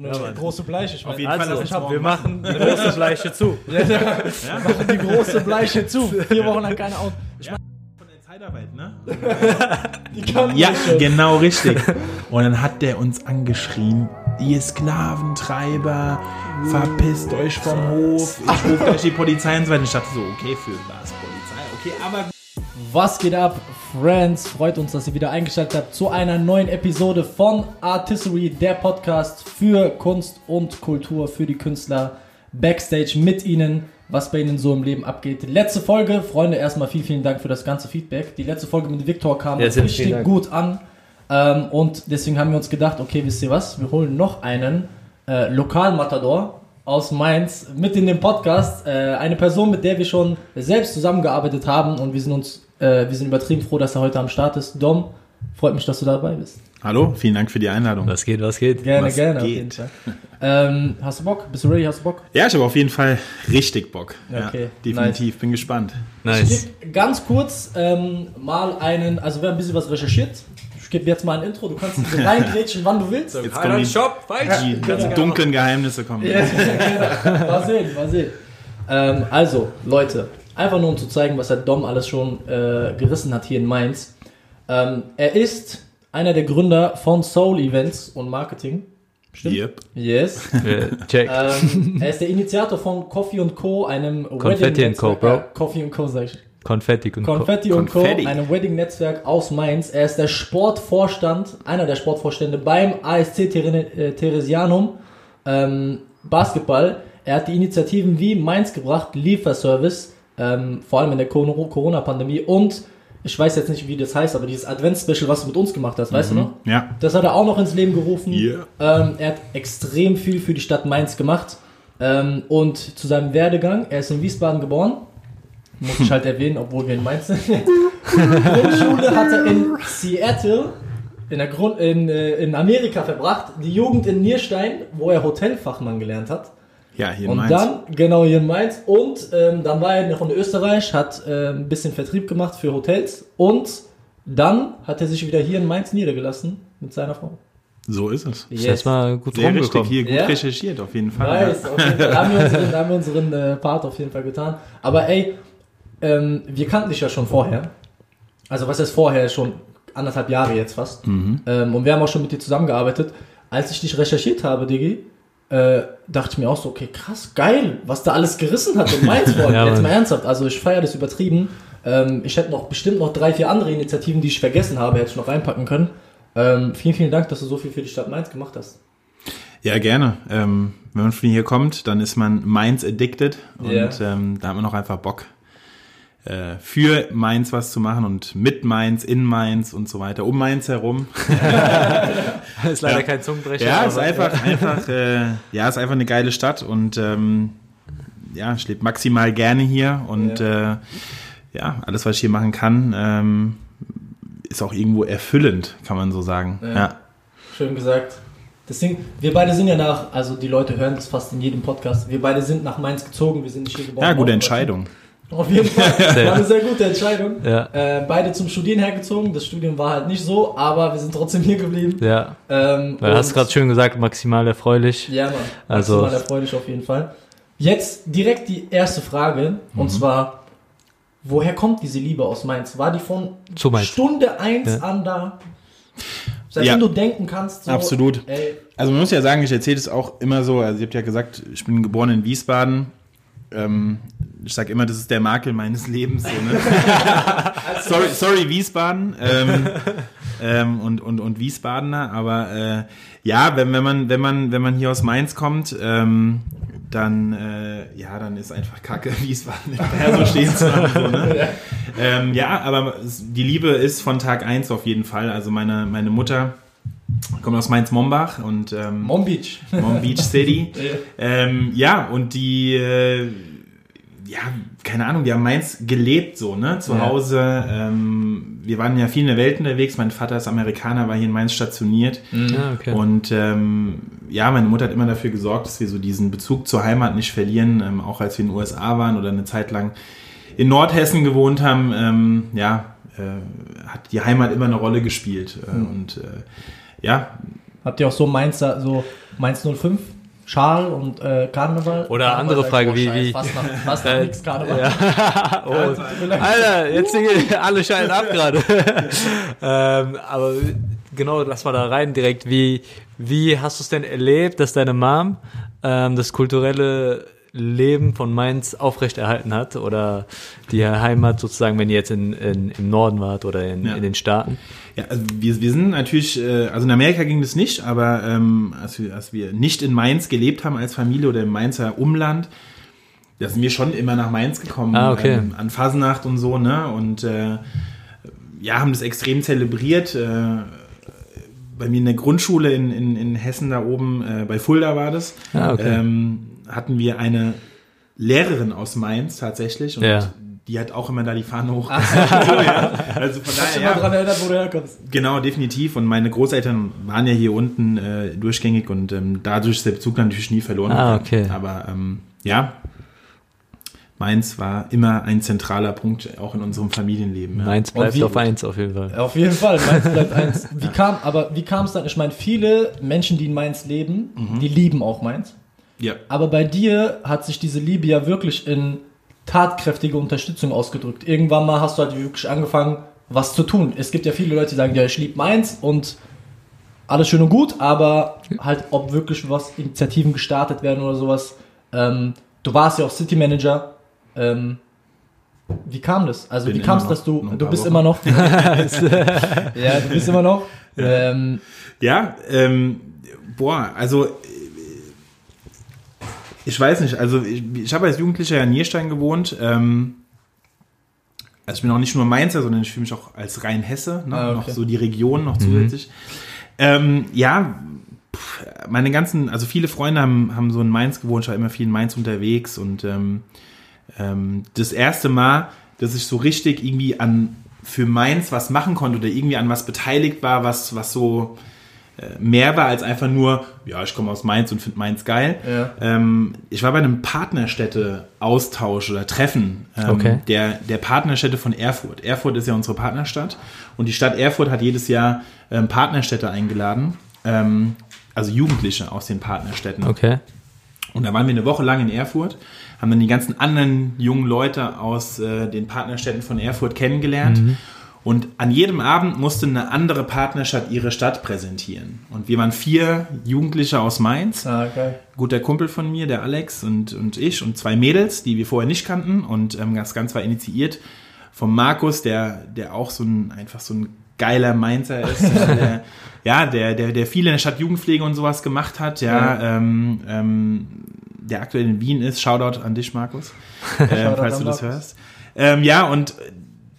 Ja, große Bleiche. Ich Auf jeden Fall, also, lass ich hab, wir machen Eine große Bleiche zu. ja, ja, machen die große Bleiche zu. Vier Wochen lang keine Auto. Ich Von der Zeitarbeit, ne? die kann Ja, schon. genau richtig. Und dann hat der uns angeschrien, ihr Sklaventreiber, verpisst euch vom Hof, ich rufe gleich die Polizei und so weiter. Ich dachte so, okay, für was Polizei, okay, aber Was geht ab, Friends? Freut uns, dass ihr wieder eingeschaltet habt zu einer neuen Episode von Artillery, der Podcast für Kunst und Kultur, für die Künstler Backstage mit ihnen, was bei ihnen so im Leben abgeht. Letzte Folge, Freunde, erstmal vielen, vielen Dank für das ganze Feedback. Die letzte Folge mit Victor kam Ja, richtig gut an. Ähm, und deswegen haben wir uns gedacht, okay, wisst ihr was? Wir holen noch einen äh, Lokalmatador aus Mainz mit in den Podcast. Äh, eine Person, mit der wir schon selbst zusammengearbeitet haben und wir sind uns, äh, wir sind übertrieben froh, dass er heute am Start ist. Dom, freut mich, dass du dabei bist. hallo, vielen Dank für die Einladung. Was geht, was geht? Gerne, Was gerne. Auf geht? jeden Fall. Ähm, hast du Bock? Bist du ready? Hast du Bock? Ja, ich habe auf jeden Fall richtig Bock. Okay, ja, definitiv, bin gespannt. Ich Nice. gebe ganz kurz ähm, mal einen, also wir haben ein bisschen was recherchiert. Ich gebe jetzt mal ein Intro, du kannst reingrätschen, wann du willst. Jetzt kommen die, Shop, die ganzen dunklen Geheimnisse kommen. Ja, genau. Mal sehen, mal sehen. Ähm, also, Leute, einfach nur um zu zeigen, was der Dom alles schon äh, gerissen hat hier in Mainz. Ähm, er ist einer der Gründer von Soul Events und Marketing. Stimmt? Yep. Yes. Check. ähm, er ist der Initiator von Coffee Co., einem Confetti and Co. Bro. Ja, Coffee Co, sag ich. Konfetti und Co. Confetti und Co., Confetti. einem Wedding-Netzwerk aus Mainz. Er ist der Sportvorstand, einer der Sportvorstände beim ASC There- äh, Theresianum ähm, Basketball. Er hat die Initiativen wie Mainz gebracht, Lieferservice, ähm, vor allem in der Cor- Corona-Pandemie und ich weiß jetzt nicht, wie das heißt, aber dieses Advents-Special, was du mit uns gemacht hast, weißt du noch? Ja. Das hat er auch noch ins Leben gerufen. Yeah. Ähm, er hat extrem viel für die Stadt Mainz gemacht. Ähm, und zu seinem Werdegang, er ist in Wiesbaden geboren. Muss ich halt erwähnen, obwohl wir in Mainz sind. Grundschule hat er in Seattle, in, der Grund, in, äh, in Amerika verbracht. Die Jugend in Nierstein, wo er Hotelfachmann gelernt hat. Ja, hier in Und Mainz. dann, genau hier in Mainz. Und ähm, dann war er noch in Österreich, hat äh, ein bisschen Vertrieb gemacht für Hotels. Und dann hat er sich wieder hier in Mainz niedergelassen mit seiner Frau. so ist es. Ist jetzt mal gut Sehr richtig, hier gut Ja? recherchiert, auf jeden Fall. Nice, auf jeden Fall. Da haben wir unseren, haben wir unseren äh, Part auf jeden Fall getan. Aber ey, ähm, wir kannten dich ja schon vorher. Also was heißt vorher? Schon anderthalb Jahre jetzt fast. Mhm. Ähm, und wir haben auch schon mit dir zusammengearbeitet. Als ich dich recherchiert habe, Diggi, äh, dachte ich mir auch so, okay, krass, geil, was da alles gerissen hat in Mainz vor. Ja, jetzt mal ernsthaft, also ich feiere das übertrieben. Ähm, ich hätte noch bestimmt noch drei, vier andere Initiativen, die ich vergessen habe, hätte ich noch reinpacken können. Ähm, vielen, vielen Dank, dass du so viel für die Stadt Mainz gemacht hast. Ja, gerne. Ähm, wenn man von hier kommt, dann ist man Mainz addicted und Ja. ähm, da hat man auch einfach Bock, für Mainz was zu machen und mit Mainz, in Mainz und so weiter, um Mainz herum. ist leider kein Zungenbrecher. Ja, ist einfach, einfach, äh, ja, ist einfach eine geile Stadt und ähm, ja, ich lebe maximal gerne hier und äh, ja, alles, was ich hier machen kann, ähm, ist auch irgendwo erfüllend, kann man so sagen. Ja. Ja. Schön gesagt. Deswegen, wir beide sind ja nach, also die Leute hören das fast in jedem Podcast, wir beide sind nach Mainz gezogen, wir sind nicht hier geboren. Ja, gute worden. Auf jeden Fall, war eine sehr gute Entscheidung. Ja. Äh, beide zum Studieren hergezogen, das Studium war halt nicht so, aber wir sind trotzdem hier geblieben. Ja, Ähm, weil du hast gerade schön gesagt, maximal erfreulich. Ja, Mann. Also- Also. erfreulich auf jeden Fall. Jetzt direkt die erste Frage, Mhm. und zwar, woher kommt diese Liebe aus Mainz? War die von Zu Mainz. Stunde 1 Ja. an da? Seitdem Ja. du denken kannst, so, Absolut. Ey, Also man muss ja sagen, ich erzähle es auch immer so, also ihr habt ja gesagt, ich bin geboren in Wiesbaden. Ähm, ich sage immer, das ist der Makel meines Lebens. So, ne? sorry, sorry, Wiesbaden ähm, ähm, und, und, und Wiesbadener, aber äh, ja, wenn, wenn, man, wenn, man, wenn man hier aus Mainz kommt, ähm, dann, äh, ja, dann ist einfach Kacke, Wiesbaden mehr so stehen zu haben. So, ne? ähm, ja, aber die Liebe ist von Tag eins auf jeden Fall. Also meine, meine Mutter kommt aus Mainz-Mombach und ähm, Mom Beach. Mom Beach City. ähm, ja, und die, äh, ja, keine Ahnung, die haben Mainz gelebt so, ne? Zu Ja. Hause. Ähm, wir waren ja viel in der Welt unterwegs. Mein Vater ist Amerikaner, war hier in Mainz stationiert. Ja, okay. Und ähm, ja, meine Mutter hat immer dafür gesorgt, dass wir so diesen Bezug zur Heimat nicht verlieren, ähm, auch als wir in den USA waren oder eine Zeit lang in Nordhessen gewohnt haben. Ähm, ja, äh, hat die Heimat immer eine Rolle gespielt. Äh, Und äh, ja, Habt ihr auch so Mainzer, so Mainz 05? Schal und äh, Karneval? Oder Karneval andere ich, Frage, wie- wie- Fast nach, fast nach nix Karneval. Ja. oh. Alter, jetzt sind alle scheinen ab gerade. ähm, aber genau, lass mal da rein direkt. Wie, wie hast du es denn erlebt, dass deine Mom ähm, das kulturelle Leben von Mainz aufrechterhalten hat oder die Heimat sozusagen, wenn ihr jetzt in, in, im Norden wart oder in, Ja. in den Staaten? Ja, also wir, wir sind natürlich, äh, also in Amerika ging das nicht, aber ähm, als, wir, als wir nicht in Mainz gelebt haben als Familie oder im Mainzer Umland, da sind wir schon immer nach Mainz gekommen, Ah, okay. ähm, an Fasnacht und so, ne? Und äh, ja, haben das extrem zelebriert. Äh, bei mir in der Grundschule in, in, in Hessen da oben, äh, bei Fulda war das, Ah, okay. ähm, hatten wir eine Lehrerin aus Mainz tatsächlich und Ja. die hat auch immer da die Fahne hoch. ja. Also von daher, ja, dran erinnert, wo du herkommst? Genau, definitiv. Und meine Großeltern waren ja hier unten äh, durchgängig und ähm, dadurch ist der Bezug natürlich nie verloren. Ah, okay. Aber ähm, ja, Mainz war immer ein zentraler Punkt auch in unserem Familienleben. Ja. Mainz bleibt wie- auf eins auf jeden Fall. Auf jeden Fall, Mainz bleibt eins. Wie kam, aber wie kam es dann? Ich meine, viele Menschen, die in Mainz leben, Mhm. die lieben auch Mainz. ja. Aber bei dir hat sich diese Liebe ja wirklich in tatkräftige Unterstützung ausgedrückt. Irgendwann mal hast du halt wirklich angefangen, was zu tun. Es gibt ja viele Leute, die sagen, ja, ich liebe Mainz und alles schön und gut, aber halt, ob wirklich was Initiativen gestartet werden oder sowas. Ähm, du warst ja auch City Manager. Ähm, wie kam das? Also Bin wie kam es, dass du, du bist Wochen. immer noch, ja, du bist immer noch. Ähm, Ja, ähm, boah, also äh, ich weiß nicht, also ich, ich habe als Jugendlicher ja in Nierstein gewohnt. Ähm, also ich bin auch nicht nur Mainzer, sondern ich fühle mich auch als rein Hesse, ne? Ah, okay. noch so die Region noch zusätzlich. Ähm, ja, pff, meine ganzen, also viele Freunde haben, haben so in Mainz gewohnt, ich war immer viel in Mainz unterwegs und ähm, ähm, das erste Mal, dass ich so richtig irgendwie an für Mainz was machen konnte oder irgendwie an was beteiligt war, was, was so äh, mehr war als einfach nur, ja, ich komme aus Mainz und finde Mainz geil. Ja. Ähm, ich war bei einem Partnerstädte-Austausch oder Treffen ähm, Okay. der, der Partnerstädte von Erfurt. Erfurt ist ja unsere Partnerstadt und die Stadt Erfurt hat jedes Jahr ähm, Partnerstädte eingeladen, ähm, also Jugendliche aus den Partnerstädten. Okay. Und da waren wir eine Woche lang in Erfurt, haben dann die ganzen anderen jungen Leute aus äh, den Partnerstädten von Erfurt kennengelernt. Und an jedem Abend musste eine andere Partnerstadt ihre Stadt präsentieren. Und wir waren vier Jugendliche aus Mainz, ah, geil. guter Kumpel von mir, der Alex und, und ich und zwei Mädels, die wir vorher nicht kannten. Und ähm, das Ganze war initiiert vom Markus, der, der auch so ein, einfach so ein geiler Mainzer ist. der, ja, der, der, der viel in der Stadt Jugendpflege und sowas gemacht hat, ja, Ähm, ähm, der aktuell in Wien ist. Shoutout an dich, Markus, äh, falls du das hörst. Ähm, ja, und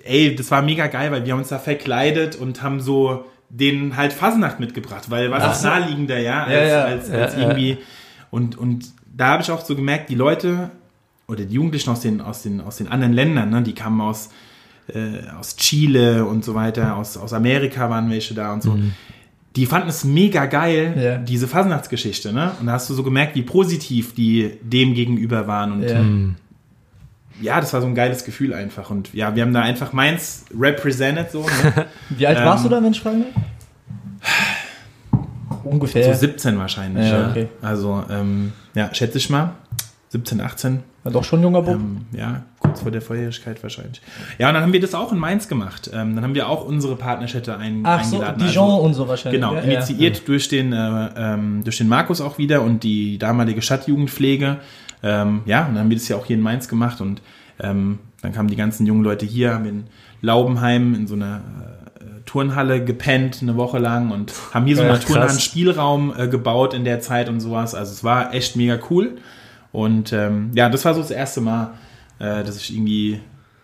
ey, das war mega geil, weil wir haben uns da verkleidet und haben so den halt Fasnacht mitgebracht, weil was Ach ist so. naheliegender, ja, als, Ja, ja. als, als Ja, irgendwie und, und da habe ich auch so gemerkt, die Leute oder die Jugendlichen aus den, aus den, aus den anderen Ländern, ne, die kamen aus, äh, aus Chile und so weiter, aus, aus Amerika waren welche da und so. Die fanden es mega geil, Ja. diese Fasnachtsgeschichte, ne? Und da hast du so gemerkt, wie positiv die dem gegenüber waren. Und Ja. ja, das war so ein geiles Gefühl einfach. Und ja, wir haben da einfach meins represented so. Ne? Wie alt warst Ähm, du da, wenn ich fragen? Ungefähr. So 17 wahrscheinlich. Ja, Ja, okay. Also, ähm, ja, schätze ich mal. 17, 18. Ja, doch schon junger Bub. Ähm, ja, kurz vor der Volljährigkeit wahrscheinlich. Ja, und dann haben wir das auch in Mainz gemacht. Ähm, dann haben wir auch unsere Partnerstädte ein, Ach so, eingeladen. Dijon Also, und so wahrscheinlich. Genau, ja, initiiert durch den äh, ähm, durch den Markus auch wieder und die damalige Stadtjugendpflege. Ähm, ja, und dann haben wir das ja auch hier in Mainz gemacht und ähm, dann kamen die ganzen jungen Leute hier, haben in Laubenheim in so einer äh, Turnhalle gepennt eine Woche lang und haben hier so Ja, einen krass. Turnhallen Spielraum äh, gebaut in der Zeit und sowas. Also es war echt mega cool. Und ähm, ja, das war so das erste Mal, äh, dass ich irgendwie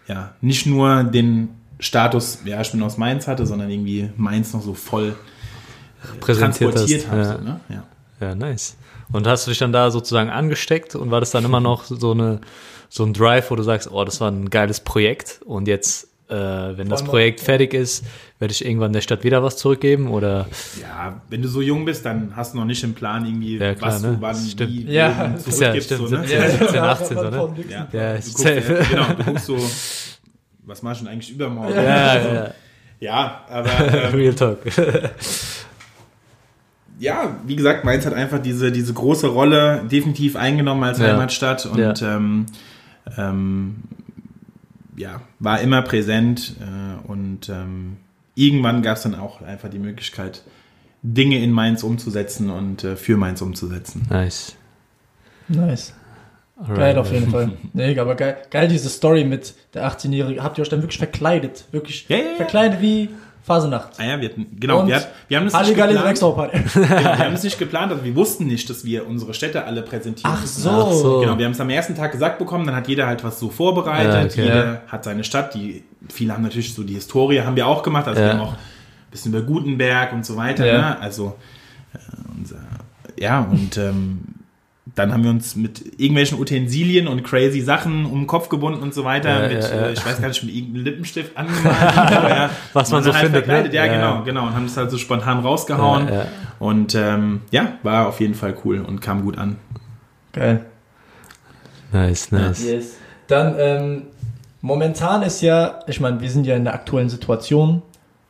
ja nicht nur den Status, ja, ich bin aus Mainz hatte, sondern irgendwie Mainz noch so voll Präsentiert transportiert hast. habe. Ja. So, ne? ja. Ja, nice. Und hast du dich dann da sozusagen angesteckt und war das dann immer noch so eine so ein Drive, wo du sagst, oh, das war ein geiles Projekt und jetzt, äh, wenn das Projekt fertig ist, werde ich irgendwann der Stadt wieder was zurückgeben oder ja, wenn du so jung bist, dann hast du noch nicht im Plan irgendwie, Ja, klar, was ne? du wann, Stimmt. wie, Ja, du ja, zurückgibst. stimmt, so, ne? 17, 17, 18 so, ne? Ja, Ja, du ist guckst, genau, du guckst so, was machst du denn eigentlich übermorgen? ja, ja, Ja, aber ähm, Real Talk. ja, wie gesagt, Mainz hat einfach diese, diese große Rolle definitiv eingenommen als Ja. Heimatstadt und Ja. ähm, ähm, ja, war immer präsent äh, und ähm, irgendwann gab es dann auch einfach die Möglichkeit, Dinge in Mainz umzusetzen und äh, für Mainz umzusetzen. Nice. Nice. Alright. Geil auf jeden Fall. Nee, aber geil, geil diese Story mit der 18-Jährigen. Habt ihr euch dann wirklich verkleidet? Wirklich ja, ja. verkleidet wie Phasenacht. Ah ja, wir hatten, genau, Und wir, hat, wir haben das nicht geplant. Drecksau-Party. wir haben es nicht geplant, also wir wussten nicht, dass wir unsere Städte alle präsentieren. Ach so. Ach so. Genau, wir haben es am ersten Tag gesagt bekommen, dann hat jeder halt was so vorbereitet, Ja, okay. jeder hat seine Stadt, die viele haben natürlich so die Historie, haben wir auch gemacht, also Ja. wir haben auch ein bisschen über Gutenberg und so weiter, Ja. ne? also äh, unser, ja und ähm, dann haben wir uns mit irgendwelchen Utensilien und crazy Sachen um den Kopf gebunden und so weiter, Ja, mit, ja, ja. Äh, ich weiß gar nicht, mit irgendeinem Lippenstift angemalt. ja. Was man so halt findet, ne? verkleidet, Ja, Ja, genau, genau. Und haben es halt so spontan rausgehauen. Ja, ja. Und ähm, ja, war auf jeden Fall cool und kam gut an. Geil. Nice, nice. Yes. Dann, ähm, momentan ist ja, ich meine, wir sind ja in der aktuellen Situation,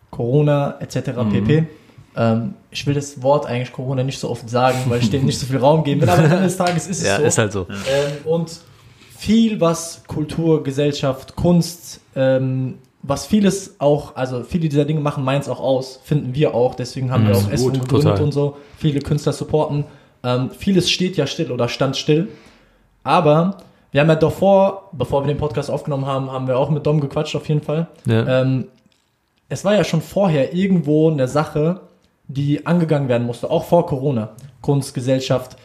Corona etc. Mhm. pp. Ähm, ich will das Wort eigentlich Corona nicht so oft sagen, weil ich dem nicht so viel Raum geben will, aber am Ende des Tages ist es Ja, so. ist halt so. Ähm, und viel, was Kultur, Gesellschaft, Kunst, ähm, was vieles auch, also viele dieser Dinge machen meins auch aus, finden wir auch. Deswegen haben wir auch Essen gegründet total. und so. Viele Künstler supporten. Ähm, vieles steht ja still oder stand still. Aber wir haben ja davor, bevor wir den Podcast aufgenommen haben, haben wir auch mit Dom gequatscht auf jeden Fall. Ja. Ähm, es war ja schon vorher irgendwo eine Sache, die angegangen werden musste, auch vor Corona. Kunst, Gesellschaft,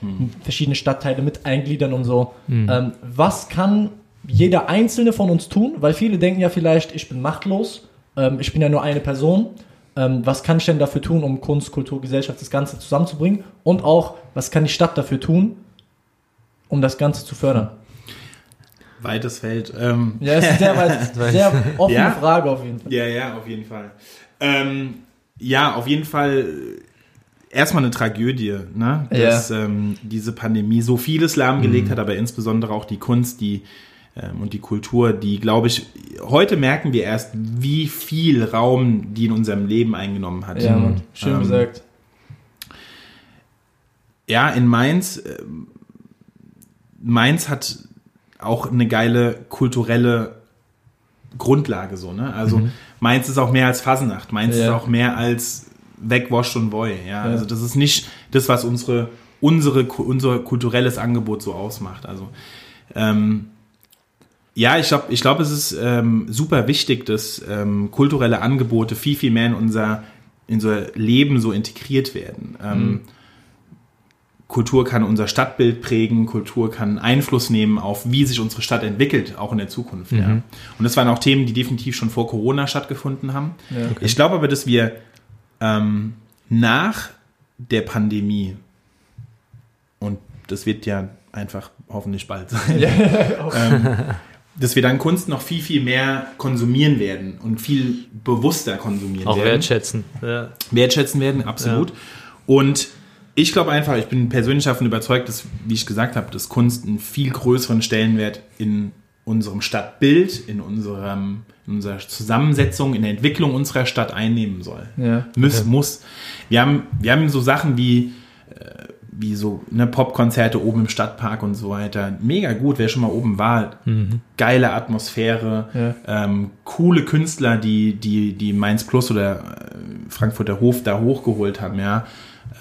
verschiedene Stadtteile mit Eingliedern und so. Ähm, was kann jeder Einzelne von uns tun? Weil viele denken ja vielleicht, ich bin machtlos, ähm, ich bin ja nur eine Person. Ähm, was kann ich denn dafür tun, um Kunst, Kultur, Gesellschaft, das Ganze zusammenzubringen? Und auch, was kann die Stadt dafür tun, um das Ganze zu fördern? Weites Feld. Ähm, Ja, das ist sehr, weit, sehr offene Ja. Frage auf jeden Fall. Ja, ja, auf jeden Fall. Ähm, ja, auf jeden Fall äh, erstmal eine Tragödie, ne? dass ähm, diese Pandemie so vieles lahmgelegt hat, aber insbesondere auch die Kunst, die ähm, und die Kultur, die, glaube ich, heute merken wir erst, wie viel Raum die in unserem Leben eingenommen hat. Ja, Mann. Schön Ähm, gesagt. Ja, in Mainz, ähm, Mainz hat auch eine geile kulturelle Grundlage so, ne? Also Mainz ist auch mehr als Fasenacht, Mainz Ja. ist auch mehr als Wegwasch und Woi, ja? Also das ist nicht das, was unsere unsere unser kulturelles Angebot so ausmacht. Also ähm, ja, ich glaube, ich glaube, es ist ähm, super wichtig, dass ähm, kulturelle Angebote viel, viel mehr in unser, in unser Leben so integriert werden. Ähm, Kultur kann unser Stadtbild prägen, Kultur kann Einfluss nehmen auf, wie sich unsere Stadt entwickelt, auch in der Zukunft. Ja. Und das waren auch Themen, die definitiv schon vor Corona stattgefunden haben. Ja. Ich glaube aber, dass wir ähm, nach der Pandemie, und das wird ja einfach hoffentlich bald sein, ähm, dass wir dann Kunst noch viel, viel mehr konsumieren werden und viel bewusster konsumieren Auch werden wertschätzen. Ja. wertschätzen werden, absolut. Und ich glaube einfach, ich bin persönlich davon überzeugt, dass, wie ich gesagt habe, dass Kunst einen viel größeren Stellenwert in unserem Stadtbild, in, unserem, in unserer Zusammensetzung, in der Entwicklung unserer Stadt einnehmen soll. Ja. Muss, muss. Wir haben, wir haben so Sachen wie, äh, wie so ne, Popkonzerte oben im Stadtpark und so weiter. Mega gut, wer schon mal oben war. Geile Atmosphäre, ähm, coole Künstler, die, die, die Mainz Plus oder äh, Frankfurter Hof da hochgeholt haben, ja.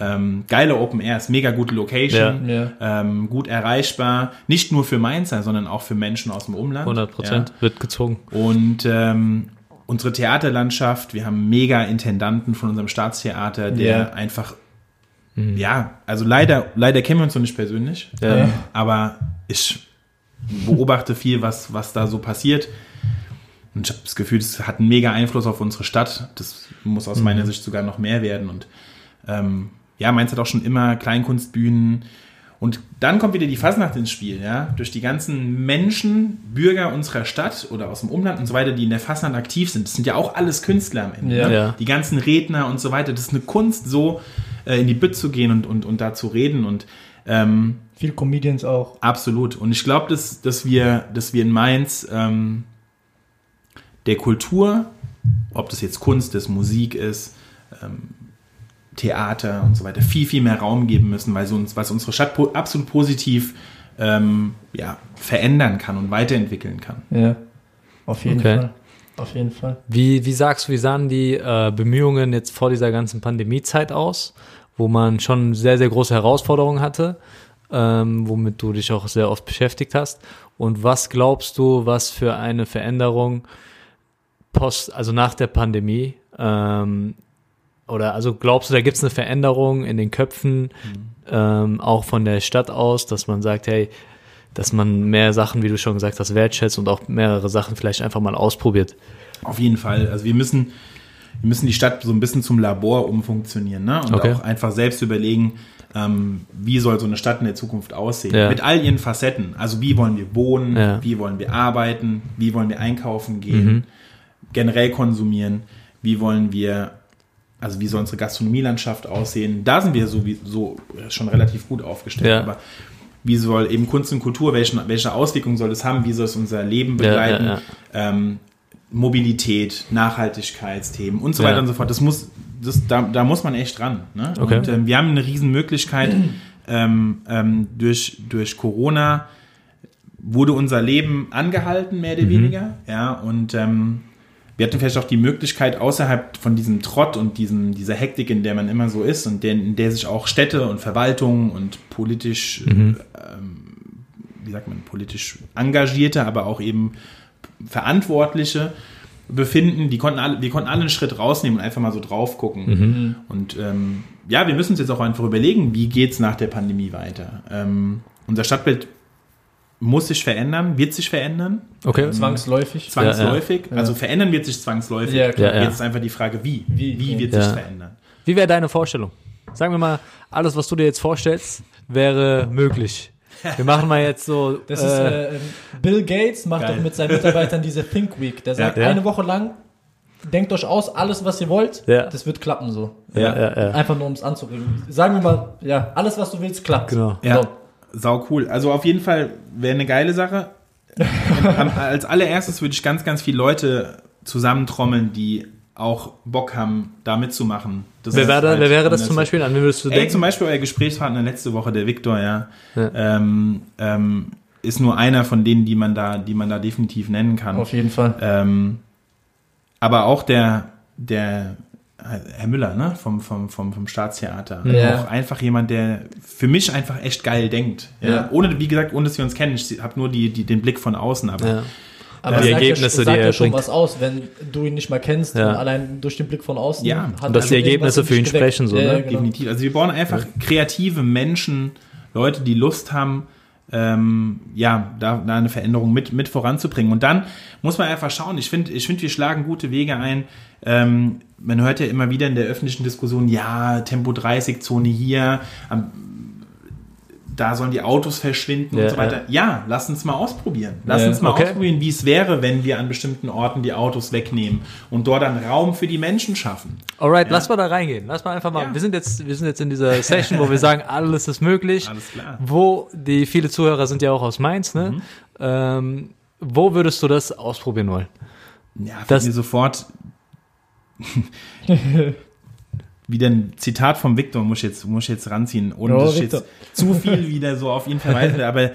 Ähm, geile Open Airs, mega gute Location, Ja, Ähm, gut erreichbar, nicht nur für Mainzer, sondern auch für Menschen aus dem Umland. 100 Prozent wird gezogen. Und ähm, unsere Theaterlandschaft, wir haben mega Intendanten von unserem Staatstheater, der Ja. einfach, ja, also leider, leider kennen wir uns noch nicht persönlich, Ja. ähm, aber ich beobachte viel, was, was da so passiert. Und ich habe das Gefühl, das hat einen mega Einfluss auf unsere Stadt. Das muss aus meiner Sicht sogar noch mehr werden. Und ähm, ja, Mainz hat auch schon immer Kleinkunstbühnen. Und dann kommt wieder die Fasnacht ins Spiel, ja. Durch die ganzen Menschen, Bürger unserer Stadt oder aus dem Umland und so weiter, die in der Fasnacht aktiv sind. Das sind ja auch alles Künstler am Ende. Ja. Ne? Ja. Die ganzen Redner und so weiter. Das ist eine Kunst, so äh, in die Bütt zu gehen und, und, und da zu reden. Und ähm, Viel Comedians auch. Absolut. Und ich glaube, dass, dass, wir, dass wir in Mainz ähm, der Kultur, ob das jetzt Kunst ist, Musik ist, ähm, Theater und so weiter viel, viel mehr Raum geben müssen, weil sie uns, was unsere Stadt po absolut positiv ähm, ja, verändern kann und weiterentwickeln kann. Ja, auf jeden Okay. Fall. Auf jeden Fall. Wie, wie sagst du, wie sahen die äh, Bemühungen jetzt vor dieser ganzen Pandemiezeit aus, wo man schon sehr, sehr große Herausforderungen hatte, ähm, womit du dich auch sehr oft beschäftigt hast? Und was glaubst du, was für eine Veränderung post, also nach der Pandemie, ähm, oder also glaubst du, da gibt es eine Veränderung in den Köpfen, ähm, auch von der Stadt aus, dass man sagt, hey, dass man mehr Sachen, wie du schon gesagt hast, wertschätzt und auch mehrere Sachen vielleicht einfach mal ausprobiert. Auf jeden Fall. Also wir müssen, wir müssen die Stadt so ein bisschen zum Labor umfunktionieren ne? und Okay. auch einfach selbst überlegen, ähm, wie soll so eine Stadt in der Zukunft aussehen. Ja. Mit all ihren Facetten. Also wie wollen wir wohnen, Ja. wie wollen wir arbeiten, wie wollen wir einkaufen gehen, generell konsumieren, wie wollen wir, also wie soll unsere Gastronomielandschaft aussehen. Da sind wir sowieso schon relativ gut aufgestellt. Ja. Aber wie soll eben Kunst und Kultur, welche, welche Auswirkungen soll es haben, wie soll es unser Leben Ja, begleiten, ja, Ähm, Mobilität, Nachhaltigkeitsthemen und so Ja. weiter und so fort. Das muss, das, da, da muss man echt dran. Ne? Okay. Und ähm, wir haben eine Riesenmöglichkeit ähm, ähm, durch, durch Corona wurde unser Leben angehalten, mehr oder Mhm. weniger. Ja, und ähm, wir hatten vielleicht auch die Möglichkeit, außerhalb von diesem Trott und diesem, dieser Hektik, in der man immer so ist und der, in der sich auch Städte und Verwaltungen und politisch, Mhm. ähm, wie sagt man, politisch Engagierte, aber auch eben Verantwortliche befinden, die konnten alle, wir konnten alle einen Schritt rausnehmen und einfach mal so drauf gucken. Mhm. Und ähm, ja, wir müssen uns jetzt auch einfach überlegen, wie geht's nach der Pandemie weiter. Ähm, unser Stadtbild muss sich verändern, wird sich verändern, Okay. Zwangsläufig. zwangsläufig. Ja. Also verändern wird sich zwangsläufig. Ja, klar. Ja, ja. Jetzt ist einfach die Frage, wie. Wie, Wie, ja. wird Ja. sich verändern? Wie wäre deine Vorstellung? Sagen wir mal, alles, was du dir jetzt vorstellst, wäre möglich. Wir machen mal jetzt so. Das ist, äh, äh, Bill Gates macht Geil. doch mit seinen Mitarbeitern diese Think Week. Der sagt, Ja. eine Woche lang, denkt euch aus, alles, was ihr wollt, Ja. das wird klappen so. ja, ja, ja. Einfach nur, um es anzuregen. Sagen wir mal, ja, alles, was du willst, klappt. Genau. Ja, So. Sau cool. Also auf jeden Fall wäre eine geile Sache. Als allererstes würde ich ganz, ganz viele Leute zusammentrommeln, die auch Bock haben, da mitzumachen. Das Wer, wäre, halt wer wäre das zum Beispiel? An wen würdest du Ey, denken? zum Beispiel euer Gesprächspartner letzte Woche, der Viktor, ja, Ja. Ähm, ähm, ist nur einer von denen, die man da, die man da definitiv nennen kann. Auf jeden Fall. Ähm, aber auch der, der Herr Müller, ne, vom, vom, vom, vom Staatstheater. Ja. Auch einfach jemand, der für mich einfach echt geil denkt. Ja. Ja. Ohne, wie gesagt, ohne dass wir uns kennen. Ich habe nur die, die, den Blick von außen, aber Ja. Aber Die sagt Ergebnisse, ja, die sagt er ja schon bringt. was aus, wenn du ihn nicht mal kennst Ja. und allein durch den Blick von außen. Ja. hat Und dass er die Ergebnisse für ihn sprechen, so, ja, ne? Ja, genau. definitiv. Also wir brauchen einfach kreative Menschen, Leute, die Lust haben, ähm, ja, da, da eine Veränderung mit, mit voranzubringen. Und dann muss man einfach schauen. Ich finde, ich finde, wir schlagen gute Wege ein. Ähm, man hört ja immer wieder in der öffentlichen Diskussion, ja, Tempo 30 Zone hier, am, da sollen die Autos verschwinden Ja, und so weiter. Ja, lass uns mal ausprobieren. Lass Ja. uns mal Okay. ausprobieren, wie es wäre, wenn wir an bestimmten Orten die Autos wegnehmen und dort dann Raum für die Menschen schaffen. Alright, Ja. lass mal da reingehen. Lass mal einfach mal. Ja. Wir sind jetzt, wir sind jetzt in dieser Session, wo wir sagen, alles ist möglich. Alles klar. Wo die viele Zuhörer sind ja auch aus Mainz, ne? Mhm. Ähm, wo würdest du das ausprobieren wollen? Ja, Das- mir sofort wieder ein Zitat vom Victor muss ich jetzt, muss ich jetzt ranziehen, ohne Oh, dass ich Victor. jetzt zu viel wieder so auf ihn verweisen will, aber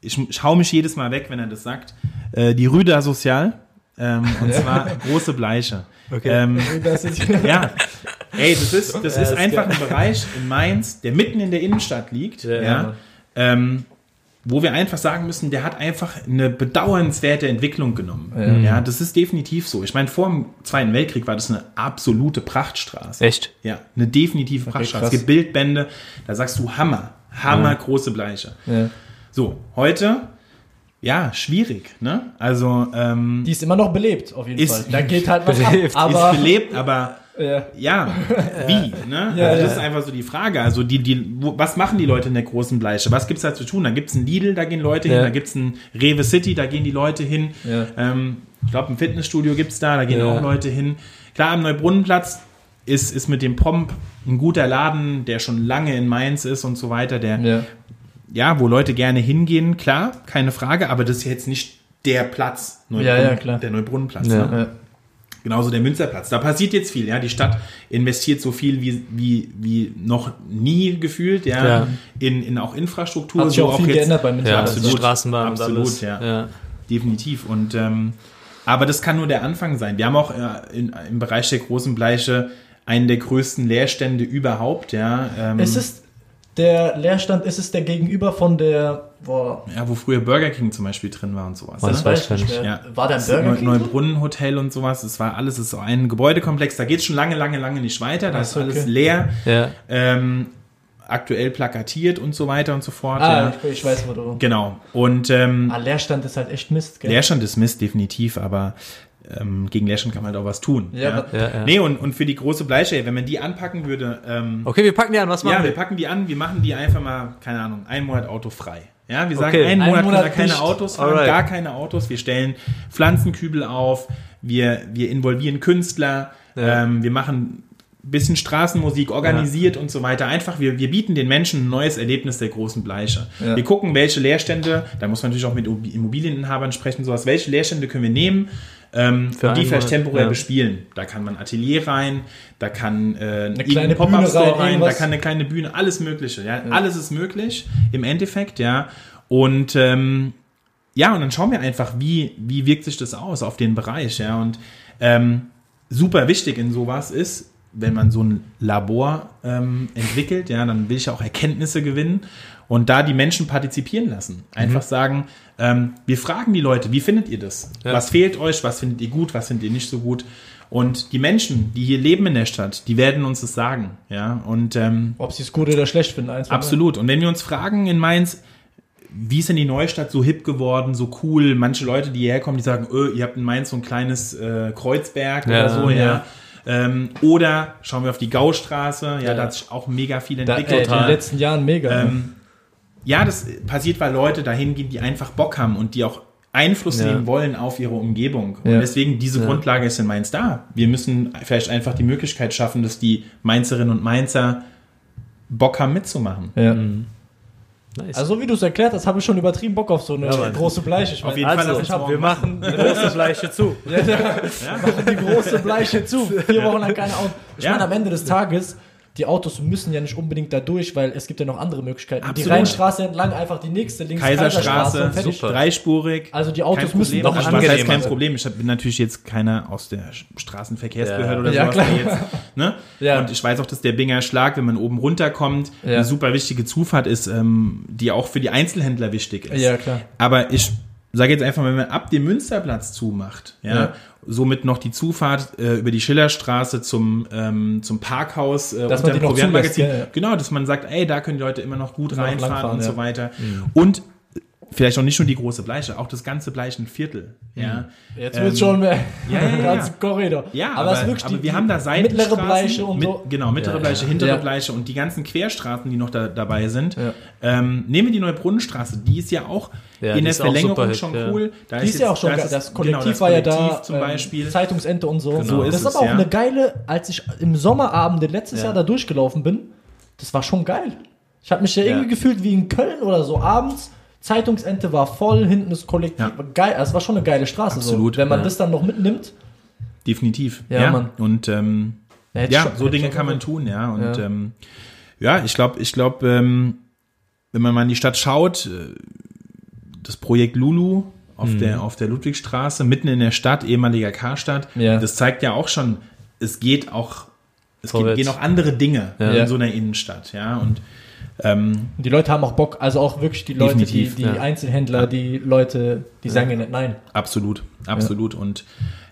ich schau mich jedes Mal weg, wenn er das sagt. Äh, die Rüder Sozial, ähm, und zwar große Bleiche. Okay. Ähm, Das ist, ja, ey, das ist, das ist einfach ein Bereich in Mainz, der mitten in der Innenstadt liegt, Ja, ja, ähm, wo wir einfach sagen müssen, der hat einfach eine bedauernswerte Entwicklung genommen. Ja, das ist definitiv so. Ich meine, vor dem Zweiten Weltkrieg war das eine absolute Prachtstraße. Echt? Ja, eine definitive Prachtstraße. krass. Es gibt Bildbände, da sagst du Hammer, Hammer große Bleiche. ja. So, heute, ja, schwierig, ne? Also, ähm, Die ist immer noch belebt, auf jeden Ist- Fall. Da geht halt was ab. Belebt. Aber, ist belebt, aber ja. ja, wie? Ne? Ja, also ja. das ist einfach so die Frage. Also die, die, wo, was machen die Leute in der großen Bleiche? Was gibt's da zu tun? Da gibt's ein Lidl, da gehen Leute hin. Ja. Da gibt's ein Rewe City, da gehen die Leute hin. Ja. Ähm, ich glaube, ein Fitnessstudio gibt's da, da gehen Ja. auch Leute hin. Klar, am Neubrunnenplatz ist, ist mit dem Pomp ein guter Laden, der schon lange in Mainz ist und so weiter. Der, Ja. ja, wo Leute gerne hingehen, klar, keine Frage, aber das ist jetzt nicht der Platz, Ja, ja, klar. der Neubrunnenplatz. Ja. Ne? Ja. Genauso der Münsterplatz. Da passiert jetzt viel, ja. Die Stadt investiert so viel wie, wie, wie noch nie gefühlt, ja. Ja. In, in auch Infrastruktur. Hat sich so auch viel jetzt- geändert beim Ja, Münsterplatz. die absolut. Straßenbahn Absolut, alles. ja. ja. Definitiv. Und ähm, aber das kann nur der Anfang sein. Wir haben auch äh, in, im Bereich der großen Bleiche einen der größten Leerstände überhaupt, ja. Ähm, Ist es der Leerstand, ist es der Gegenüber von der, boah, ja, wo früher Burger King zum Beispiel drin war und sowas. Was ne? weiß ich nicht ich mehr. Ja. War da ein Das Burger King? drin? Neubrunnenhotel und sowas, das war alles, das ist so ein Gebäudekomplex, da geht es schon lange, lange, lange nicht weiter, da Ach ist so, alles okay. leer, Ja. ähm, aktuell plakatiert und so weiter und so fort. Ah, ja. ich, ich weiß, wo du. Genau. Und ähm, Ah, Leerstand ist halt echt Mist, gell? Leerstand ist Mist, definitiv, aber ähm, gegen Leerstand kann man halt auch was tun. Ja, Ja, ja. Nee, und, und für die große Bleiche, wenn man die anpacken würde, ähm, Okay, wir packen die an. Was machen ja, wir wir? packen die an, wir machen die einfach mal, keine Ahnung, einen Monat autofrei. Ja, wir sagen, Okay. einen Monat, Monat können wir keine. Autos fahren, Alright. gar keine Autos. Wir stellen Pflanzenkübel auf, wir, wir involvieren Künstler, Ja. ähm, wir machen ein bisschen Straßenmusik organisiert und so weiter. Einfach, wir, wir bieten den Menschen ein neues Erlebnis der großen Bleiche. Ja. Wir gucken, welche Leerstände, da muss man natürlich auch mit Immobilieninhabern sprechen, sowas, welche Leerstände können wir nehmen, ähm, Für und die vielleicht temporär ja. bespielen. Da kann man Atelier rein, da kann äh, eine kleine Bühne Pop-Up-Store rein, da kann eine kleine Bühne, alles Mögliche. Ja? Alles ist möglich im Endeffekt, ja. Und ähm, ja, und dann schauen wir einfach, wie, wie wirkt sich das aus auf den Bereich, ja. Und ähm, super wichtig in sowas ist, wenn man so ein Labor ähm, entwickelt, ja, dann will ich ja auch Erkenntnisse gewinnen und da die Menschen partizipieren lassen. Einfach sagen, ähm, wir fragen die Leute, wie findet ihr das? Ja. Was fehlt euch? Was findet ihr gut? Was findet ihr nicht so gut? Und die Menschen, die hier leben in der Stadt, die werden uns das sagen, ja. Und ähm, Ob sie es gut oder schlecht finden, eins Absolut. Und wenn wir uns fragen in Mainz, wie ist denn die Neustadt so hip geworden, so cool? Manche Leute, die hierher kommen, die sagen, öh, ihr habt in Mainz so ein kleines äh, Kreuzberg Ja, oder so, ja. ja. Ähm, oder schauen wir auf die Gaustraße, ja, Ja. da hat sich auch mega viel Da, entwickelt. ey, in den letzten Jahren mega. Ähm, ja, das passiert, weil Leute dahin gehen, die einfach Bock haben und die auch Einfluss Ja. nehmen wollen auf ihre Umgebung. Und Ja. deswegen, diese Ja. Grundlage ist in Mainz da. Wir müssen vielleicht einfach die Möglichkeit schaffen, dass die Mainzerinnen und Mainzer Bock haben mitzumachen. ja. Nice. Also, so wie du es erklärt hast, habe ich schon übertrieben Bock auf so eine Ja, große Bleiche. Ich Auf mein, jeden Fall, also, lass uns morgen wir machen eine große Fleiche zu. Ja, ja. Machen die große Bleiche zu. Vier Wochen lang keine Autos. Ich Ja. meine, am Ende des Tages, die Autos müssen ja nicht unbedingt da durch, weil es gibt ja noch andere Möglichkeiten. Die Absolut. Rheinstraße entlang einfach die nächste links Kaiserstraße, fertig. super. dreispurig. Also die Autos kein müssen Problem. doch was angenehmer heißt kein. Problem. Ich bin natürlich jetzt keiner aus der Straßenverkehrsbehörde Ja. oder Ja, sowas. klar. Jetzt, ne? Ja. Und ich weiß auch, dass der Binger Schlag, wenn man oben runterkommt, Ja. eine super wichtige Zufahrt ist, ähm, die auch für die Einzelhändler wichtig ist. Ja, klar. Aber ich sage jetzt einfach, wenn man ab dem Münsterplatz zumacht, ja, Ja. somit noch die Zufahrt äh, über die Schillerstraße zum, ähm, zum Parkhaus, äh, noch zulässt, Proviantmagazin, ja, ja. genau, dass man sagt, ey, da können die Leute immer noch gut reinfahren und so weiter. Und vielleicht auch nicht nur die große Bleiche, auch das ganze Bleichenviertel, ja. Jetzt Ähm, wird schon mehr. ja, ja, ja, Ganze ja. Korridor. Ja, aber, aber, es ist wirklich aber wir haben da Seitenstraßen, mittlere Bleiche und mit, so. Genau, mittlere Ja, Bleiche, ja. hintere Ja. Bleiche und die ganzen Querstraßen, die noch da, dabei sind. Ja. Ähm, nehmen wir die Neubrunnenstraße, die ist ja auch Ja, in der Verlängerung schon ja. cool. Da Die ist ja auch schon da geil. Das Kollektiv genau, das war ja Kollektiv da, zum ähm, Beispiel. Zeitungsente und so. So ist das ist es, aber auch ja. eine geile, als ich im Sommerabend letztes Ja. Jahr da durchgelaufen bin, das war schon geil. Ich habe mich ja, Ja. irgendwie gefühlt wie in Köln oder so abends. Zeitungsente war voll, hinten das Kollektiv. Ja. Geil, es war schon eine geile Straße. Absolut, So. Wenn man ja. das dann noch mitnimmt, Definitiv. Ja, Mann. Und ähm, Ja, ja, schon- so Dinge kann man tun, ja. Und Ja. ja, ähm, ja ich glaube, ich glaube, ähm, wenn man mal in die Stadt schaut, äh, das Projekt Lulu auf, Mhm. der, auf der Ludwigstraße, mitten in der Stadt, ehemaliger Karstadt, Ja. das zeigt ja auch schon, es geht auch, es geht, gehen auch andere Dinge Ja. in so einer Innenstadt, ja. Und ähm, die Leute haben auch Bock, also auch wirklich die Leute, die, die ja. Einzelhändler, die Leute, die sagen ja nicht nein. Absolut, absolut. Und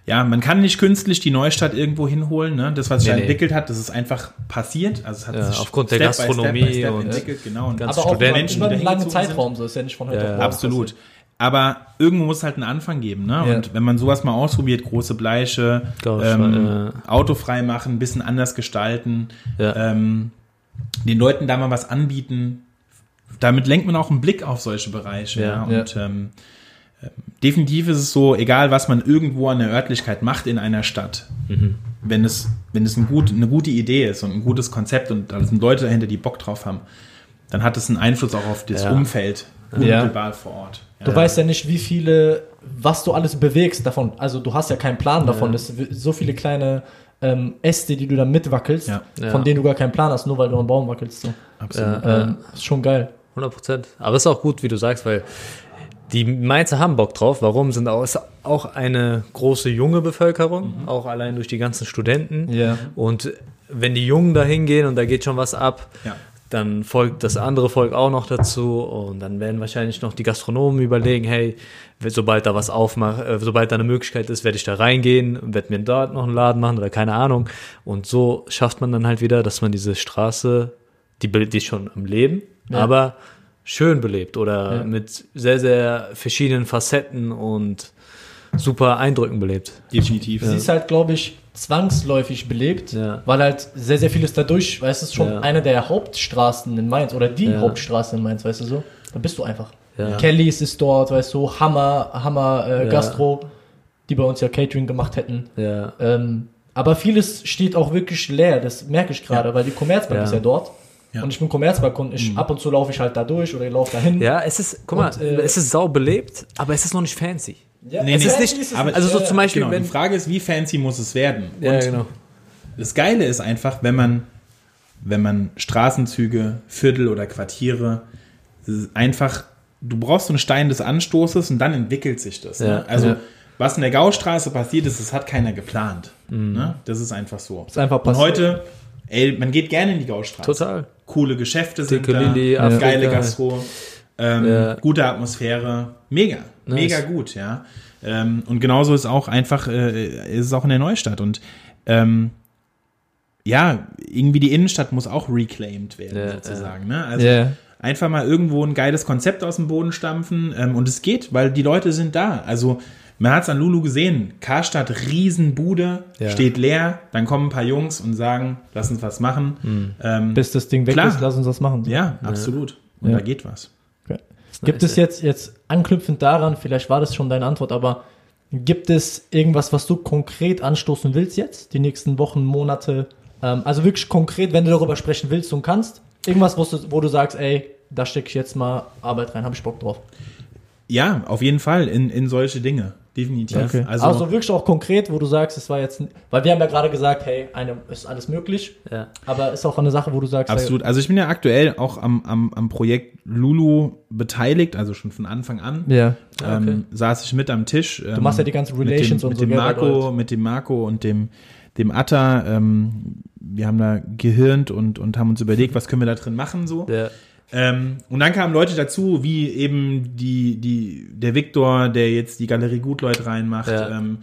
ja, man kann nicht künstlich die Neustadt irgendwo hinholen. Ne? Das, was sich Nee, da nee. hat, das ist einfach passiert. Also es hat Ja, sich aufgrund der Step Step by Gastronomie Step und- entwickelt, genau. Und Ganz Aber auch Studenten, über einen die langen Zeitraum, so ist ja nicht von heute Ja, auf morgen Absolut. passiert. Aber irgendwo muss halt ein Anfang geben, ne? Ja. Und wenn man sowas mal ausprobiert, große Bleiche, ähm, autofrei machen, ein bisschen anders gestalten, Ja. ähm, den Leuten da mal was anbieten, damit lenkt man auch einen Blick auf solche Bereiche. Ja. Ja, Und Ähm, ähm, definitiv ist es so, egal was man irgendwo an der Örtlichkeit macht in einer Stadt, Mhm. wenn es, wenn es ein gut, eine gute Idee ist und ein gutes Konzept und da sind Leute dahinter, die Bock drauf haben, dann hat es einen Einfluss auch auf das Ja. Umfeld unmittelbar vor Ort. Du weißt ja nicht, wie viele was du alles bewegst davon. Also du hast ja keinen Plan davon. Es sind so viele kleine ähm, Äste, die du dann mitwackelst, Ja. Ja. von denen du gar keinen Plan hast, nur weil du am Baum wackelst. So. Absolut. Ähm, ist schon geil. 100 Prozent. Aber ist auch gut, wie du sagst, weil die Mainzer haben Bock drauf. Warum? Sind auch, ist auch eine große junge Bevölkerung, auch allein durch die ganzen Studenten. Ja. Und wenn die Jungen da hingehen und da geht schon was ab, Ja. Dann folgt das andere Volk auch noch dazu und dann werden wahrscheinlich noch die Gastronomen überlegen, hey, sobald da was aufmacht, äh, sobald da eine Möglichkeit ist, werde ich da reingehen und werde mir dort noch einen Laden machen oder keine Ahnung. Und so schafft man dann halt wieder, dass man diese Straße, die, die ist schon am Leben, Ja. aber schön belebt oder Ja. mit sehr, sehr verschiedenen Facetten und super Eindrücken belebt. Definitiv. Sie ist halt, glaube ich, zwangsläufig belebt, Ja. weil halt sehr, sehr vieles dadurch, weißt du, es ist schon Ja. eine der Hauptstraßen in Mainz oder die Ja. Hauptstraße in Mainz, weißt du so? Dann bist du einfach. Ja. Kellys ist dort, weißt du, Hammer, Hammer äh, Ja. Gastro, die bei uns ja Catering gemacht hätten. Ja. Ähm, aber vieles steht auch wirklich leer, das merke ich gerade, weil die Commerzbank Ja. ist ja dort. Ja. Und ich bin Commerzbank ich, ab und zu laufe ich halt da durch oder ich laufe dahin. Ja, es ist, guck mal, Und, äh, es ist sau belebt, aber es ist noch nicht fancy. Ja, Nee, Es nee, ist nicht, aber- also so ja, zum Beispiel, Genau, die Frage ist, wie fancy muss es werden? ja, Und genau. das Geile ist einfach, wenn man, wenn man Straßenzüge, Viertel oder Quartiere es ist einfach, du brauchst so einen Stein des Anstoßes und dann entwickelt sich das. Ja, ne? Also ja. was in der Gaustraße passiert ist, das hat keiner geplant. Ne? Das ist einfach so. Ist einfach und passiert. heute, ey, man geht gerne in die Gaustraße. Total. Coole Geschäfte sind Dicke da, Lilly, Afrika. geile Gastro, ähm, Ja. gute Atmosphäre, mega, Nice. mega gut, ja. Ähm, und genauso ist auch einfach, äh, ist es auch in der Neustadt und ähm, ja, irgendwie die Innenstadt muss auch reclaimed werden, Ja, sozusagen. Ne? Also Ja. einfach mal irgendwo ein geiles Konzept aus dem Boden stampfen ähm, und es geht, weil die Leute sind da. Also man hat es an Lulu gesehen, Karstadt, Riesenbude, Ja. steht leer, dann kommen ein paar Jungs und sagen, lass uns was machen. Ähm, Bis das Ding weg Klar. ist, lass uns das machen. ja, absolut. Und Ja. da geht was. Gibt es jetzt, jetzt anknüpfend daran, vielleicht war das schon deine Antwort, aber gibt es irgendwas, was du konkret anstoßen willst jetzt, die nächsten Wochen, Monate? Ähm, also wirklich konkret, wenn du darüber sprechen willst und kannst, irgendwas, wo du, wo du sagst, ey, da stecke ich jetzt mal Arbeit rein, habe ich Bock drauf. Ja, auf jeden Fall in, in solche Dinge. Definitiv. Okay. Also, Also, wirklich auch konkret, wo du sagst, es war jetzt, weil wir haben ja gerade gesagt, hey, eine ist alles möglich, Ja. aber ist auch eine Sache, wo du sagst, absolut. Also ich bin ja aktuell auch am, am, am Projekt Lulu beteiligt, also schon von Anfang an. hey, ja, Ah, okay. ähm, saß ich mit am Tisch. Ähm, du machst ja die ganzen Relations mit dem, und so. mit dem Marco, mit dem Marco und dem dem Atta. Ähm, wir haben da gehirnt und und haben uns überlegt, was können wir da drin machen so. Ja. Ähm, und dann kamen Leute dazu, wie eben die, die, der Viktor, der jetzt die Galerie Gutleut reinmacht, Ja. ähm,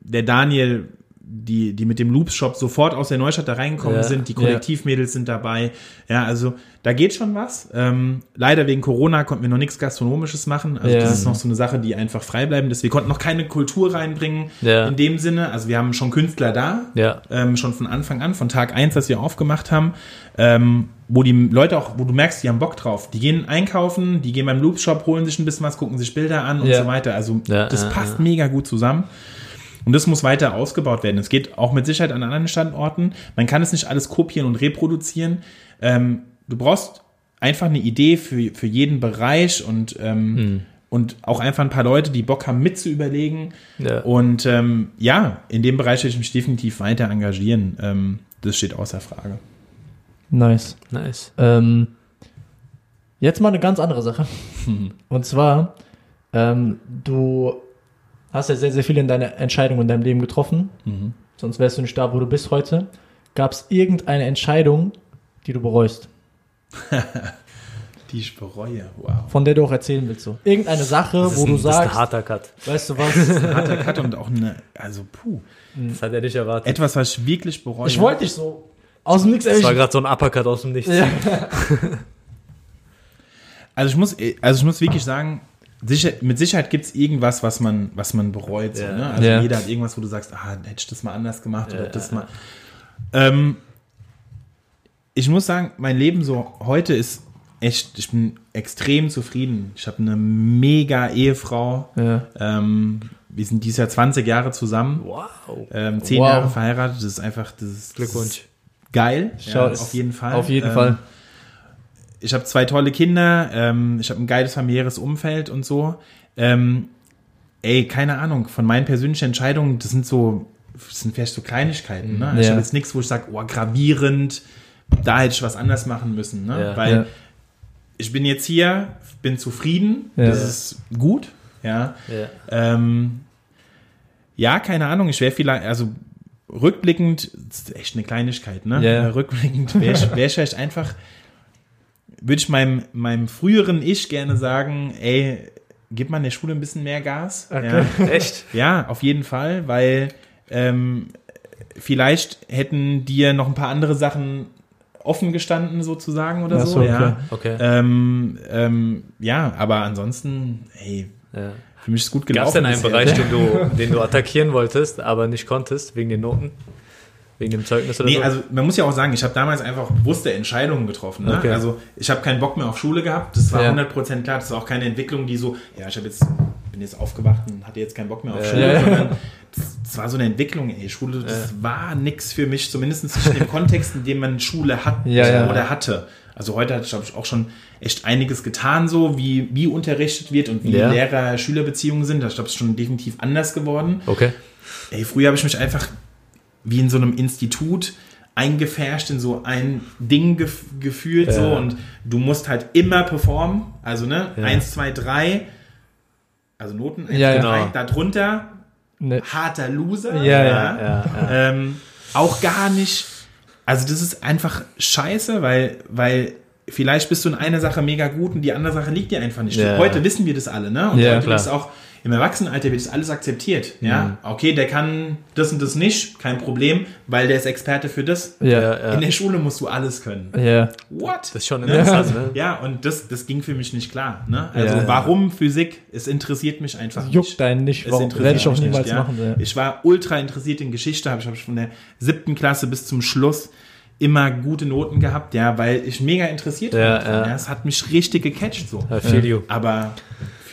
der Daniel, die, die mit dem Loops Shop sofort aus der Neustadt da reingekommen Ja. sind, die Kollektivmädels sind dabei. Ja, also da geht schon was. Ähm, leider wegen Corona konnten wir noch nichts Gastronomisches machen. Also Ja. das ist noch so eine Sache, die einfach frei bleiben ist. Wir konnten noch keine Kultur reinbringen Ja. in dem Sinne. Also wir haben schon Künstler da, Ja. ähm, schon von Anfang an, von Tag eins, dass wir aufgemacht haben, ähm, wo die Leute auch, wo du merkst, die haben Bock drauf. Die gehen einkaufen, die gehen beim Loop Shop, holen sich ein bisschen was, gucken sich Bilder an und Ja. so weiter. Also Ja, das ja, passt mega gut zusammen. Und das muss weiter ausgebaut werden. Es geht auch mit Sicherheit an anderen Standorten. Man kann es nicht alles kopieren und reproduzieren. Ähm, du brauchst einfach eine Idee für, für jeden Bereich und, ähm, Hm. und auch einfach ein paar Leute, die Bock haben, mit zu überlegen. Ja. Und ähm, ja, in dem Bereich will ich mich definitiv weiter engagieren. Ähm, das steht außer Frage. Nice. Nice. Ähm, jetzt mal eine ganz andere Sache. Und zwar, ähm, du hast ja sehr, sehr viel in deiner Entscheidung in deinem Leben getroffen. Sonst wärst du nicht da, wo du bist heute. Gab es irgendeine Entscheidung, die du bereust, Die ich bereue. Wow. von der du auch erzählen willst? So. Irgendeine Sache, Das ist wo ein, du das ist ein sagst, harter Cut. weißt du was? Harter Cut und auch eine, also puh. Das hat er nicht erwartet. Etwas, was ich wirklich bereue. Ich wollte dich so aus dem Nix Das war gerade so ein Uppercut aus dem Nichts. Ja. Also ich muss, also ich muss wirklich sagen, sicher, mit Sicherheit gibt es irgendwas, was man, was man bereut. So, ne? Also Ja. jeder hat irgendwas, wo du sagst, ah, hätte ich das mal anders gemacht oder das mal. Ähm, ich muss sagen, mein Leben so heute ist echt, ich bin extrem zufrieden. Ich habe eine mega Ehefrau. Ja. Ähm, wir sind dieses Jahr 20 Jahre zusammen. Wow. Ähm, zehn Wow. Jahre verheiratet, das ist einfach, das ist Glückwunsch. Geil. Schau, ja, auf jeden Fall. Auf jeden Ähm, Fall. Ich habe zwei tolle Kinder, ähm, ich habe ein geiles familiäres Umfeld und so. Ähm, ey, keine Ahnung, von meinen persönlichen Entscheidungen, das sind so, das sind vielleicht so Kleinigkeiten. Ne? Ich Ja. habe jetzt nichts, wo ich sage, oh, gravierend, da hätte ich was anders machen müssen. Ne? Ja. Weil Ja. ich bin jetzt hier, bin zufrieden, das ist gut. Ja, Ja. ähm, ja keine Ahnung, ich wäre vielleicht, also rückblickend, das ist echt eine Kleinigkeit, ne? Ja. Rückblickend wäre ich, wär ich vielleicht einfach, würde ich meinem, meinem früheren Ich gerne sagen, ey, gib mal in der Schule ein bisschen mehr Gas. Okay. Ja. Echt? Ja, auf jeden Fall, weil ähm, vielleicht hätten dir noch ein paar andere Sachen offen gestanden sozusagen oder so. so, ja. Okay. Ähm, ähm, ja, aber ansonsten, hey, Ja. für mich ist gut Gab es gelaufen. denn einen bisher. Bereich, den du, den du attackieren wolltest, aber nicht konntest, wegen den Noten? Wegen dem Zeugnis oder Nee, so? also man muss ja auch sagen, ich habe damals einfach bewusste Entscheidungen getroffen. Ne? Okay. Also ich habe keinen Bock mehr auf Schule gehabt. Das war Ja. 100% klar. Das war auch keine Entwicklung, die so, ja, ich habe jetzt bin jetzt aufgewacht und hatte jetzt keinen Bock mehr auf. Schule, sondern das, das war so eine Entwicklung. Ey, Schule, das war nix für mich, zumindest in dem Kontext, in dem man Schule hat oder hatte. Also heute hat, glaube ich, auch schon echt einiges getan, so wie, wie unterrichtet wird und wie Ja. Lehrer-Schüler-Beziehungen sind. Das glaube ich, ist schon definitiv anders geworden. okay. Ey, früher habe ich mich einfach wie in so einem Institut eingefärscht in so ein Ding gef gefühlt Ja. so und du musst halt immer performen, also ne, Ja. eins, zwei, drei, also Noten, eins, Ja, zwei, genau. drei, darunter Ne. harter Loser, Ja, Ja, ja. Ähm, auch gar nicht, also das ist einfach scheiße, weil, weil vielleicht bist du in einer Sache mega gut und die andere Sache liegt dir einfach nicht. Heute wissen wir das alle, ne? Und heute ist auch im Erwachsenenalter wird das alles akzeptiert. Mhm. Ja, okay, der kann das und das nicht, kein Problem, weil der ist Experte für das. Ja. Ja, ja. In der Schule musst du alles können. Ja. What? Das ist schon interessant, ne? Ja, und das, das ging für mich nicht klar. Ne? Also Ja. warum Physik? Es interessiert mich einfach nicht. Juckt nicht. Es Warum? interessiert Werde ich auch niemals nicht, ja. machen. Ja. Ich war ultra interessiert in Geschichte, habe ich, hab ich von der siebten Klasse bis zum Schluss immer gute Noten gehabt, ja, weil ich mega interessiert Ja, war. daran, ja. Es hat mich richtig gecatcht so. I feel you. Aber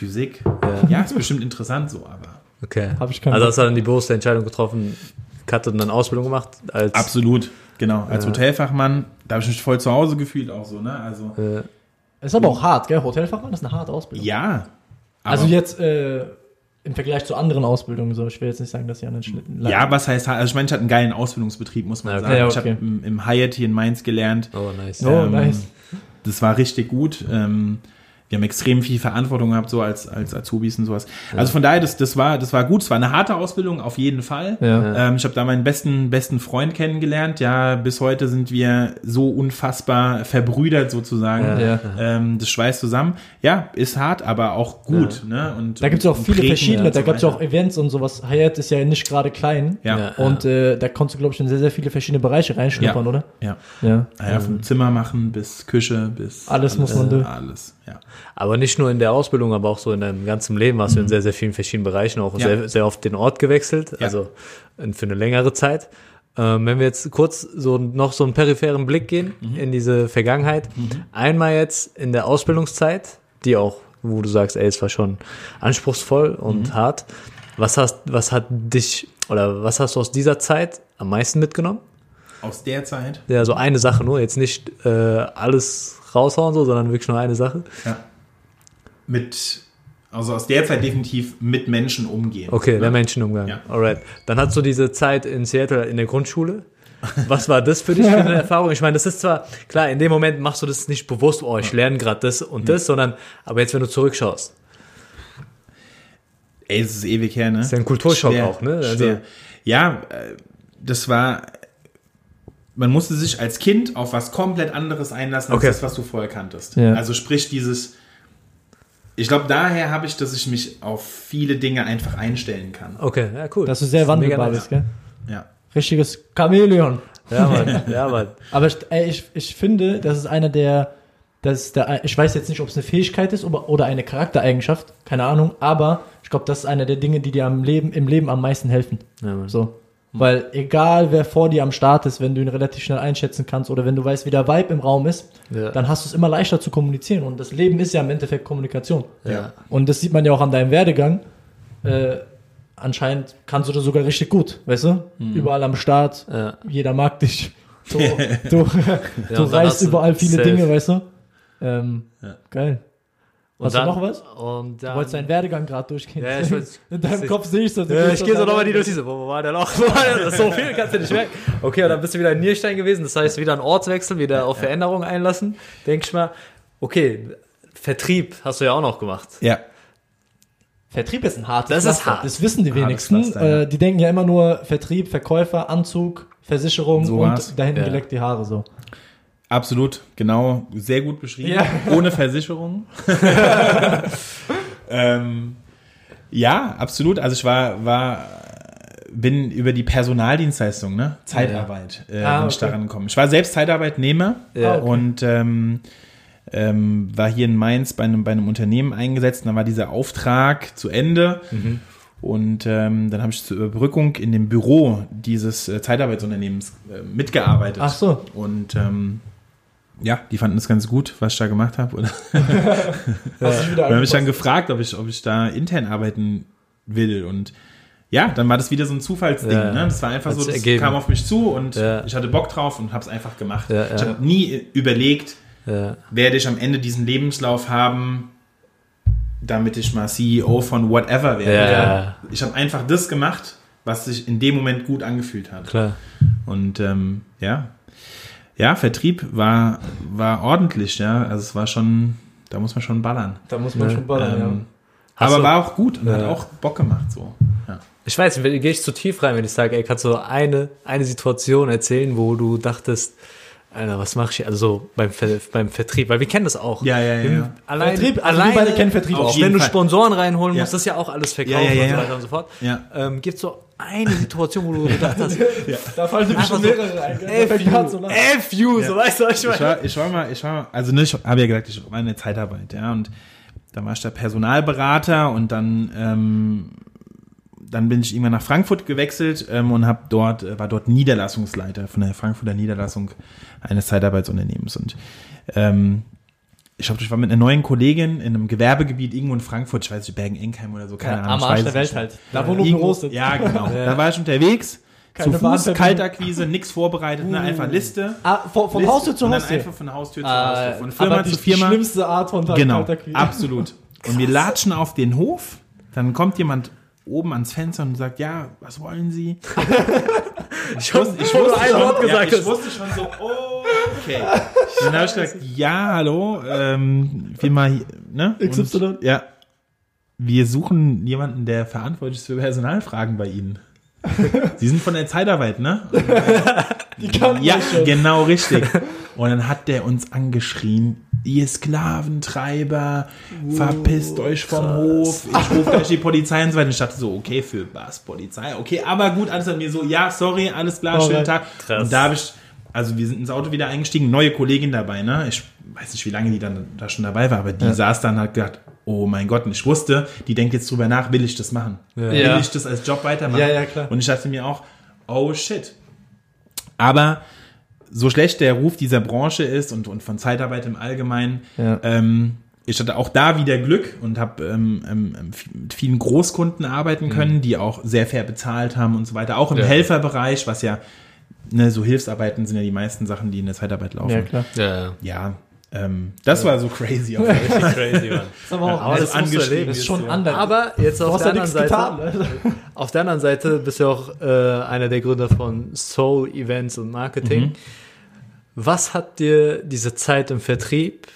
Physik, Ja. ja. ist bestimmt interessant so, aber Okay. Hab ich keinen also hast du dann die bewusste Entscheidung getroffen, Kat und dann Ausbildung gemacht als absolut, genau. Als Ja. Hotelfachmann, da habe ich mich voll zu Hause gefühlt auch so, ne? Also äh, Ist aber auch hart, gell? Hotelfachmann ist eine harte Ausbildung. ja. Also jetzt äh, im Vergleich zu anderen Ausbildungen so. Ich will jetzt nicht sagen, dass die anderen Schnitten ja, was heißt, also ich meine, ich hatte einen geilen Ausbildungsbetrieb, muss man Ja, okay. sagen. Ja, Ich habe okay. im, im Hyatt hier in Mainz gelernt. oh nice. Oh, nice. Das war richtig gut. Ähm, wir haben extrem viel Verantwortung gehabt, so als, als Azubis und sowas. Also von daher, das, das, war, das war gut. Es war eine harte Ausbildung, auf jeden Fall. Ja. Ähm, ich habe da meinen besten, besten Freund kennengelernt. Ja, bis heute sind wir so unfassbar verbrüdert sozusagen. Ja. Ja. Ähm, das schweißt zusammen. Ja, ist hart, aber auch gut. Ne? Und, Da gibt es auch viele verschiedene, da gab es ja auch Events und sowas. Hyatt ist ja nicht gerade klein. Ja, Ja. ja. Und äh, da konntest du, glaube ich, in sehr, sehr viele verschiedene Bereiche reinschnuppern, oder? ja. Ja. Ja, vom Zimmer machen bis Küche bis Alles muss man äh, durch. Alles, ja. Aber nicht nur in der Ausbildung, aber auch so in deinem ganzen Leben hast du in sehr, sehr vielen verschiedenen Bereichen auch Mhm. Ja. sehr, sehr oft den Ort gewechselt, Ja. also für eine längere Zeit. Ähm, wenn wir jetzt kurz so noch so einen peripheren Blick gehen Mhm. in diese Vergangenheit, einmal jetzt in der Ausbildungszeit, die auch, wo du sagst, ey, es war schon anspruchsvoll und Mhm. hart. Was hast, was hat dich oder was hast du aus dieser Zeit am meisten mitgenommen? Aus der Zeit. Ja, so eine Sache nur, jetzt nicht äh, alles raushauen so, sondern wirklich nur eine Sache. Ja. Mit, also aus der Zeit definitiv mit Menschen umgehen. Okay, der Ja. Menschenumgang. Ja. Alright. Dann hast du diese Zeit in Seattle in der Grundschule. Was war das für dich für eine Erfahrung? Ich meine, das ist zwar, klar, in dem Moment machst du das nicht bewusst, oh, ich lerne gerade das und das, sondern, aber jetzt, wenn du zurückschaust, Ey, es ist ewig her, ne? ist ja ein Kulturschock auch, ne? Also- schwer. Ja, äh, das war, man musste sich als Kind auf was komplett anderes einlassen, als Okay. das, was du vorher kanntest. Ja. Also sprich dieses, ich glaube, daher habe ich, dass ich mich auf viele Dinge einfach einstellen kann. okay, ja, cool. Dass du sehr Das ist mega wandelbar bist, gell? Ja. Richtiges Chamäleon. Ja, Mann, ja, Mann. Aber ich, ey, ich, ich finde, das ist einer der, das ist der, ich weiß jetzt nicht, ob es eine Fähigkeit ist oder, oder eine Charaktereigenschaft, keine Ahnung, aber ich glaube, das ist einer der Dinge, die dir am Leben, im Leben am meisten helfen. Ja, Mann. So. Weil egal wer vor dir am Start ist, wenn du ihn relativ schnell einschätzen kannst oder wenn du weißt, wie der Vibe im Raum ist, Ja. dann hast du es immer leichter zu kommunizieren. Und das Leben ist ja im Endeffekt Kommunikation. Ja. Und das sieht man ja auch an deinem Werdegang. Äh, anscheinend kannst du das sogar richtig gut, weißt du? Überall am Start, Ja. jeder mag dich. Du, du, du reißt überall viele safe. Dinge, weißt du? Ähm. Geil. Und Hast du noch was? Und Du dann, wolltest deinen Werdegang gerade durchgehen. Ja, ich weiß- In deinem Kopf sehe ich so. Ja, ich gehe so nochmal die durch diese, wo war der noch? Wo war der? Das ist so viel, kannst du nicht merken. Okay, und dann bist du wieder in Nierstein gewesen, das heißt wieder ein Ortswechsel, wieder auf Veränderungen einlassen. Denk ich mal, okay, Vertrieb hast du ja auch noch gemacht. Ja. Vertrieb ist ein hartes Das ist Pflaster. hart. Das wissen die wenigsten. Pflaster, ja. äh, die denken ja immer nur Vertrieb, Verkäufer, Anzug, Versicherung So und dahin Ja. geleckt die Haare so. Absolut, genau, sehr gut beschrieben. Ja. Ohne Versicherung. ähm, ja, absolut. Also ich war, war, bin über die Personaldienstleistung, ne? Zeitarbeit, äh, Ah, bin ich okay. daran gekommen. Ich war selbst Zeitarbeitnehmer Ja. Ah, okay. und ähm, ähm, war hier in Mainz bei einem, bei einem Unternehmen eingesetzt. Und dann war dieser Auftrag zu Ende. Mhm. Und ähm, dann habe ich zur Überbrückung in dem Büro dieses äh, Zeitarbeitsunternehmens äh, mitgearbeitet. Ach so. Und ähm, ja, die fanden es ganz gut, was ich da gemacht habe. Wieder dann habe ich dann gefragt, ob ich, ob ich da intern arbeiten will. Und ja, dann war das wieder so ein Zufallsding. Ja. Ne? Das war einfach so, das ergeben. kam auf mich zu und Ja. ich hatte Bock drauf und habe es einfach gemacht. Ja, Ich ja. habe nie überlegt, Ja. werde ich am Ende diesen Lebenslauf haben, damit ich mal CEO von whatever werde. Ja. Ich habe einfach das gemacht, was sich in dem Moment gut angefühlt hat. Klar. Und ähm, ja, ja, Vertrieb war, war ordentlich, ja. Also es war schon, da muss man schon ballern. Da muss man Ja. schon ballern, Ähm, Hast aber du- war auch gut und hat Ja. auch Bock gemacht so. Ja. Ich weiß, nicht, gehe ich zu tief rein, wenn ich sage, ey, kannst du eine, eine Situation erzählen, wo du dachtest, Alter, was mach ich hier? Also so beim, Ver beim Vertrieb, weil wir kennen das auch. Ja, ja, ja, Wir- ja. Allein, Vertrieb, also wir alleine, beide kennen Vertrieb auch. wenn du Fall. Sponsoren reinholen Ja. musst, das ist ja auch alles verkaufen Ja, ja, ja, und so ja. weiter und so fort. Ja. Ähm, Gibt es so eine Situation, wo du gedacht hast, Da fallen Einfach schon so, mehrere ein. Da an zu FU, lachen. FU, so weißt du, was ich Ich meine? war, ich war mal, ich war mal, also ne, ich habe ja gesagt, ich war in der Zeitarbeit, ja, und dann war ich da Personalberater und dann, ähm, dann bin ich irgendwann nach Frankfurt gewechselt ähm, und habe dort, äh, war dort Niederlassungsleiter von der Frankfurter Niederlassung eines Zeitarbeitsunternehmens und ähm, ich glaube, ich war mit einer neuen Kollegin in einem Gewerbegebiet irgendwo in Frankfurt, ich weiß nicht, Bergen-Enkheim oder so, keine Ja, Ahnung. am Arsch der Welt halt. Da wo nur Büros sind. Ja, genau. Da war ich unterwegs, Keine zu Fuß. Kaltakquise, nichts vorbereitet, ne, einfach Liste. Ah, von, von Liste Haustür zu Haustür. einfach von Haustür zu Ah, Haustür, von Firma aber die, zu Firma. Die schlimmste Art von Genau, Kaltakquise. absolut. Und wir latschen auf den Hof, dann kommt jemand oben ans Fenster und sagt, ja, was wollen Sie? Ich wusste, ich wusste schon, ja, ich wusste schon so, oh, okay. Dann habe ich gesagt, ja, hallo, ähm, Firma, hier, ne? XY. Und, ja, wir suchen jemanden, der verantwortlich ist für Personalfragen bei Ihnen. Sie sind von der Zeitarbeit, ne? Die kann Ja, schon. genau richtig. Und dann hat der uns angeschrien, ihr Sklaventreiber, verpisst euch vom Hof, ich rufe gleich die Polizei und so weiter. Und ich dachte so, okay, für was Polizei? Okay, aber gut, alles an mir so, ja, sorry, alles klar, schönen Alright. Tag. Krass. Und da habe ich, also wir sind ins Auto wieder eingestiegen, neue Kollegin dabei, ne? Ich weiß nicht, wie lange die dann da schon dabei war, aber die saß dann und hat gedacht, oh mein Gott, und ich wusste, die denkt jetzt drüber nach, will ich das machen? Will Ja. ich das als Job weitermachen? Ja, ja, klar. Und ich dachte mir auch, oh shit. Aber so schlecht der Ruf dieser Branche ist und, und von Zeitarbeit im Allgemeinen, Ja. ähm, ich hatte auch da wieder Glück und habe ähm, ähm, ähm, mit vielen Großkunden arbeiten können, die auch sehr fair bezahlt haben und so weiter. Auch im Ja. Helferbereich, was ja, ne, so Hilfsarbeiten sind ja die meisten Sachen, die in der Zeitarbeit laufen. Ja, klar. Ja, Ja, ähm, das war so crazy. Auf jeden Fall. crazy, Mann. Das ist aber auch Aber das musst du angeschrieben erleben. das ist schon ja. anders. Aber jetzt auf der ja anderen Seite, getan. Also. auf der anderen Seite bist du auch äh, einer der Gründer von Soul Events und Marketing. Was hat dir diese Zeit im Vertrieb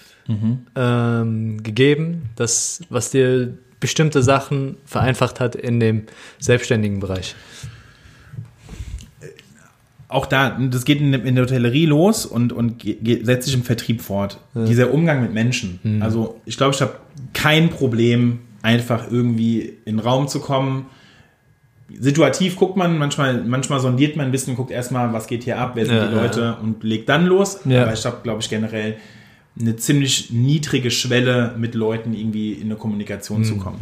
ähm, gegeben, das, was dir bestimmte Sachen vereinfacht hat in dem selbstständigen Bereich? Auch da, das geht in, in der Hotellerie los und, und setzt sich im Vertrieb fort. Dieser Umgang mit Menschen. Also ich glaube, ich habe kein Problem, einfach irgendwie in den Raum zu kommen. Situativ guckt man, manchmal, manchmal sondiert man ein bisschen, guckt erstmal, was geht hier ab, wer sind Ja, die Leute und legt dann los. Ja. Aber ich habe, glaube ich, generell eine ziemlich niedrige Schwelle, mit Leuten irgendwie in eine Kommunikation zu kommen.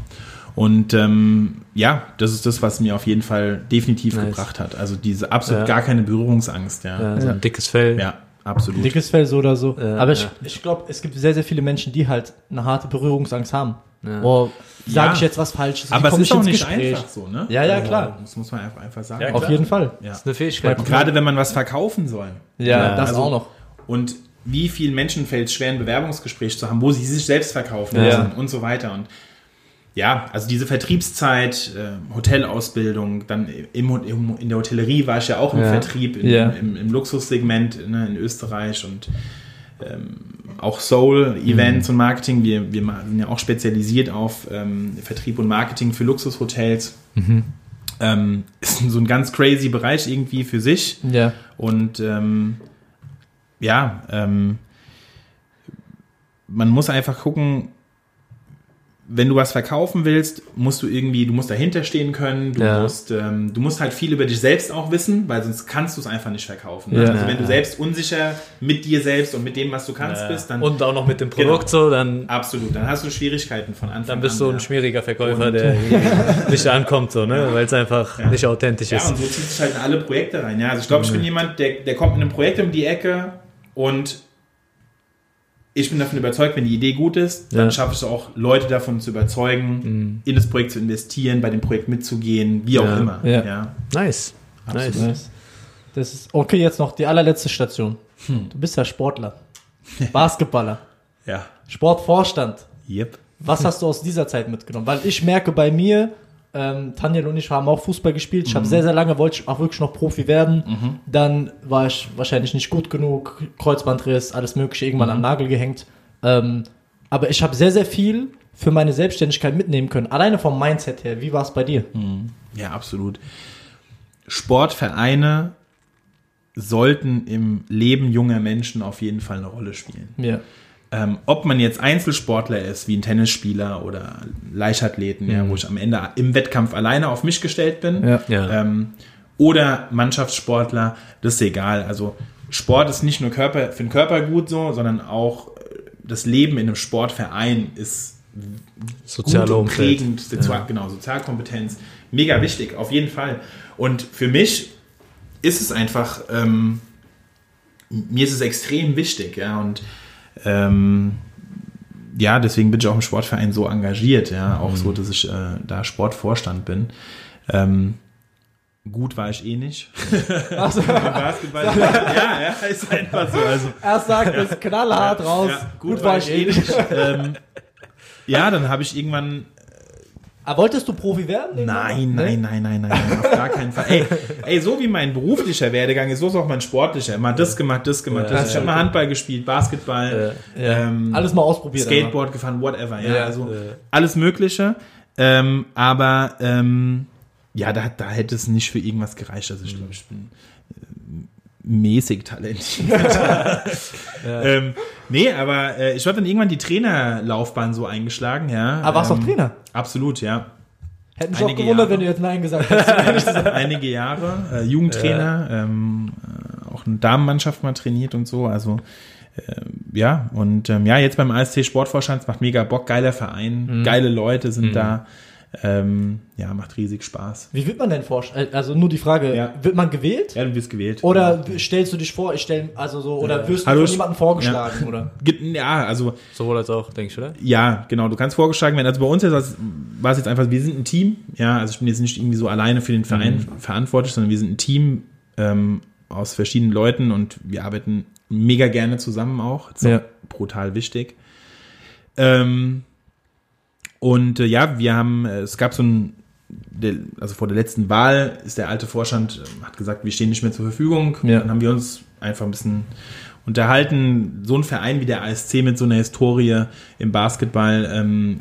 Und ähm, ja, das ist das, was mir auf jeden Fall definitiv Nice. gebracht hat. Also diese absolut Ja. gar keine Berührungsangst, ja. Ja, so Ja. ein dickes Fell. Ja, absolut. Dickes Fell so oder so. Ja, aber ich, ja. ich glaube, es gibt sehr, sehr viele Menschen, die halt eine harte Berührungsangst haben. Ja. Boah, sage Ja. ich jetzt was Falsches? Aber es komme ist auch nicht Gespräch? einfach so, ne? Ja, ja, klar. Das muss man einfach, einfach sagen. Ja, Auf jeden Fall. Ja. Das ist eine Fähigkeit. Und gerade wenn man was verkaufen soll. Ja, Ja, das also- auch noch. Und wie vielen Menschen fällt es schwer, ein Bewerbungsgespräch zu haben, wo sie sich selbst verkaufen Ja. müssen und so weiter. Und ja, also diese Vertriebszeit, äh, Hotelausbildung, dann im, im, in der Hotellerie war ich ja auch im Ja. Vertrieb, in, Ja. im, im Luxussegment ne, in Österreich und ähm, auch Soul-Events und Marketing. Wir, wir sind ja auch spezialisiert auf ähm, Vertrieb und Marketing für Luxushotels. Ähm, ist so ein ganz crazy Bereich irgendwie für sich. Ja. Und ähm, ja, ähm, man muss einfach gucken, wenn du was verkaufen willst, musst du irgendwie, du musst dahinter stehen können, du, Ja. musst, ähm, du musst halt viel über dich selbst auch wissen, weil sonst kannst du es einfach nicht verkaufen. Ne? Ja. also wenn du Ja. selbst unsicher mit dir selbst und mit dem, was du kannst, bist, dann Und auch noch mit dem Produkt Genau. so, dann, absolut, dann hast du Schwierigkeiten von Anfang dann bist an. du ein ja. schwieriger Verkäufer, Und- der nicht ankommt, so, ne? weil es einfach nicht authentisch Ja, ist. und so zieht sich halt in alle Projekte rein. Ja, also ich glaube, ich bin jemand, der, der kommt mit einem Projekt um die Ecke und ich bin davon überzeugt, wenn die Idee gut ist, dann Ja. schaffe ich es auch, Leute davon zu überzeugen, in das Projekt zu investieren, bei dem Projekt mitzugehen, wie auch Ja. immer. Ja. Ja. Nice. Nice. Nice. Das ist, okay, jetzt noch die allerletzte Station. Du bist ja Sportler. Basketballer. ja. Sportvorstand. Yep. Was hast du aus dieser Zeit mitgenommen? Weil ich merke bei mir, ähm, Tanja und ich haben auch Fußball gespielt. Ich habe sehr, sehr lange, wollte ich auch wirklich noch Profi werden. Dann war ich wahrscheinlich nicht gut genug, Kreuzbandriss, alles mögliche, irgendwann am Nagel gehängt. Ähm, aber ich habe sehr, sehr viel für meine Selbstständigkeit mitnehmen können. Alleine vom Mindset her. Wie war es bei dir? Ja, absolut. Sportvereine sollten im Leben junger Menschen auf jeden Fall eine Rolle spielen. Ja. Ähm, ob man jetzt Einzelsportler ist, wie ein Tennisspieler oder Leichtathleten, ja, wo ich am Ende im Wettkampf alleine auf mich gestellt bin, Ja. Ja. ähm, oder Mannschaftssportler, das ist egal. Also Sport ist nicht nur Körper, für den Körper gut so, sondern auch äh, das Leben in einem Sportverein ist Soziale gut und prägend, Sozial, genau, Sozialkompetenz, mega wichtig, auf jeden Fall. Und für mich ist es einfach, ähm, mir ist es extrem wichtig, ja, und ähm, ja, deswegen bin ich auch im Sportverein so engagiert, ja, auch so, dass ich äh, da Sportvorstand bin. Ähm, gut war ich eh nicht. Also, Im Basketball. ja, ja, ist einfach so. Also, er sagt es knallhart raus. ja, gut, war ich eh nicht. ähm, ja, dann habe ich irgendwann Aber wolltest du Profi werden? Nein, nein, nein, nein, nein, auf gar keinen Fall. Ey, ey, so wie mein beruflicher Werdegang ist, so ist auch mein sportlicher. Mal das gemacht, das gemacht, das. Ich habe mal Handball gespielt, Basketball, ähm, Alles mal ausprobiert. Skateboard gefahren, whatever. Ja, also alles Mögliche. Ähm, aber ähm, ja, da, da hätte es nicht für irgendwas gereicht. Also ich glaube, ich bin mäßig talentiert. ähm, nee, aber äh, ich habe dann irgendwann die Trainerlaufbahn so eingeschlagen, ja. Aber warst du ähm, auch Trainer? Absolut, ja. Hätte mich auch gewundert, Jahre. wenn du jetzt Nein gesagt hättest. einige Jahre, äh, Jugendtrainer, ähm, äh, auch eine Damenmannschaft mal trainiert und so, also ähm, ja, und ähm, ja, jetzt beim ASC Sportvorstand, es macht mega Bock, geiler Verein, geile Leute sind da, ähm, ja, macht riesig Spaß. Wie wird man denn vorstellen? Also nur die Frage, Ja. wird man gewählt? Ja, du wirst gewählt. Oder stellst du dich vor, ich stell, also so, oder wirst du Hallo, von jemandem vorgeschlagen, oder? Ja, also Sowohl als auch, denke ich, oder? Ja, genau. Du kannst vorgeschlagen werden. Also bei uns das, war es jetzt einfach, wir sind ein Team. Ja, also ich bin jetzt nicht irgendwie so alleine für den Verein verantwortlich, sondern wir sind ein Team ähm, aus verschiedenen Leuten und wir arbeiten mega gerne zusammen auch. Das ist Ja. brutal wichtig. Ähm, und äh, ja, wir haben, äh, es gab so ein, der, also vor der letzten Wahl ist der alte Vorstand, äh, hat gesagt, wir stehen nicht mehr zur Verfügung. Ja. Dann haben wir uns einfach ein bisschen unterhalten. So ein Verein wie der ASC mit so einer Historie im Basketball ähm,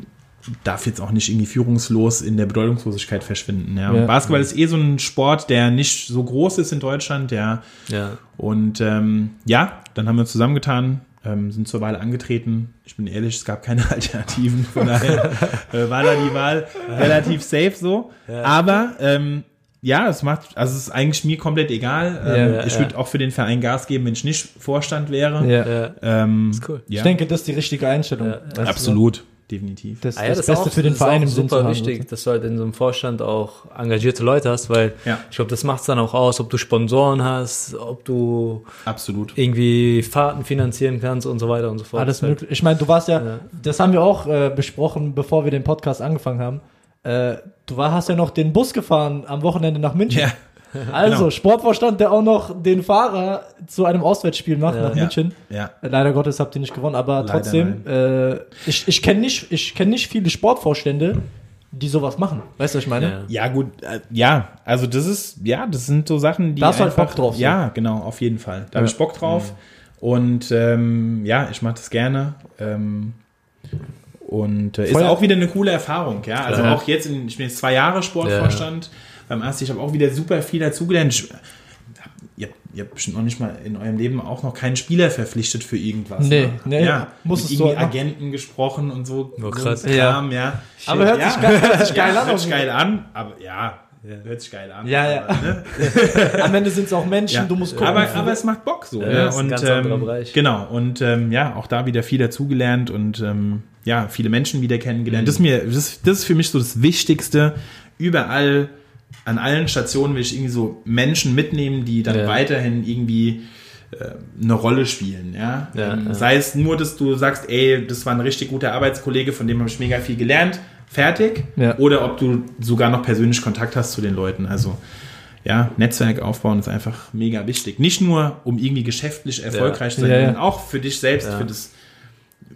darf jetzt auch nicht irgendwie führungslos in der Bedeutungslosigkeit verschwinden. Ja. Ja. Basketball ist eh so ein Sport, der nicht so groß ist in Deutschland, ja. Ja. Und ähm, ja, dann haben wir uns zusammengetan, ähm, sind zur Wahl angetreten. Ich bin ehrlich, es gab keine Alternativen, von daher äh, war da die Wahl relativ safe so. Aber ähm, ja, es macht, also es ist eigentlich mir komplett egal. Ähm, Ja, ich ja. würde auch für den Verein Gas geben, wenn ich nicht Vorstand wäre. Ja. Ja. Ähm, Ist cool. Ja, Ich denke, das ist die richtige Einstellung. Ja. Absolut, definitiv. Das, Ah ja, das, ist Beste auch- für den das Verein im ist auch Sinn super haben. wichtig, dass du halt in so einem Vorstand auch engagierte Leute hast, weil Ja. ich glaube, das macht es dann auch aus, ob du Sponsoren hast, ob du Absolut. irgendwie Fahrten finanzieren kannst und so weiter und so fort. Alles Das halt- möglich. Ich meine, du warst ja, Ja. das haben wir auch äh, besprochen, bevor wir den Podcast angefangen haben. Äh, du war, hast ja noch den Bus gefahren am Wochenende nach München. Ja. Also, Genau. Sportvorstand, der auch noch den Fahrer zu einem Auswärtsspiel macht Ja. nach München. Ja. Leider Gottes habt ihr nicht gewonnen, aber Leider trotzdem, äh, ich, ich kenne nicht, ich kenn nicht viele Sportvorstände, die sowas machen. Weißt du, was ich meine? Ja. Ja, gut, äh, ja, also das ist, ja, das sind so Sachen, die. Da hast du halt Bock drauf, so. Ja, genau, auf jeden Fall. Da habe Ja. ich Bock drauf. Und ähm, ja, ich mache das gerne. Ähm, und äh, ist auch wieder eine coole Erfahrung, ja. Also Ja. auch jetzt, in, ich bin jetzt zwei Jahre Sportvorstand beim ASC, ich habe auch wieder super viel dazugelernt. Ich, ihr, habt- ihr habt bestimmt noch nicht mal in eurem Leben auch noch keinen Spieler verpflichtet für irgendwas. Nee, ne? nee, ja, musstest mit du irgendwie halt machen. Agenten gesprochen und so. Oh, so krass. Kram, ja. Aber hört sich geil- hört sich geil ja, an Hört sich geil an, aber ja, hört sich geil an. Ja, ja. Aber, ne? Am Ende sind es auch Menschen, Ja. du musst gucken. aber, aber es macht Bock so. Ja, ne? das ist ein und, ganz anderer ähm, Bereich. Genau, und ähm, ja, auch da wieder viel dazugelernt und ähm, ja, viele Menschen wieder kennengelernt. Das, ist mir, das, das ist für mich so das Wichtigste. Überall, an allen Stationen will ich irgendwie so Menschen mitnehmen, die dann Ja. weiterhin irgendwie äh, eine Rolle spielen. Ja? Ja, ähm, ja. Sei es nur, dass du sagst, ey, das war ein richtig guter Arbeitskollege, von dem habe ich mega viel gelernt, fertig. Ja. Oder ob du sogar noch persönlich Kontakt hast zu den Leuten. Also ja, Netzwerk aufbauen ist einfach mega wichtig. Nicht nur, um irgendwie geschäftlich erfolgreich zu sein, Ja, ja. sondern auch für dich selbst, Ja. für das,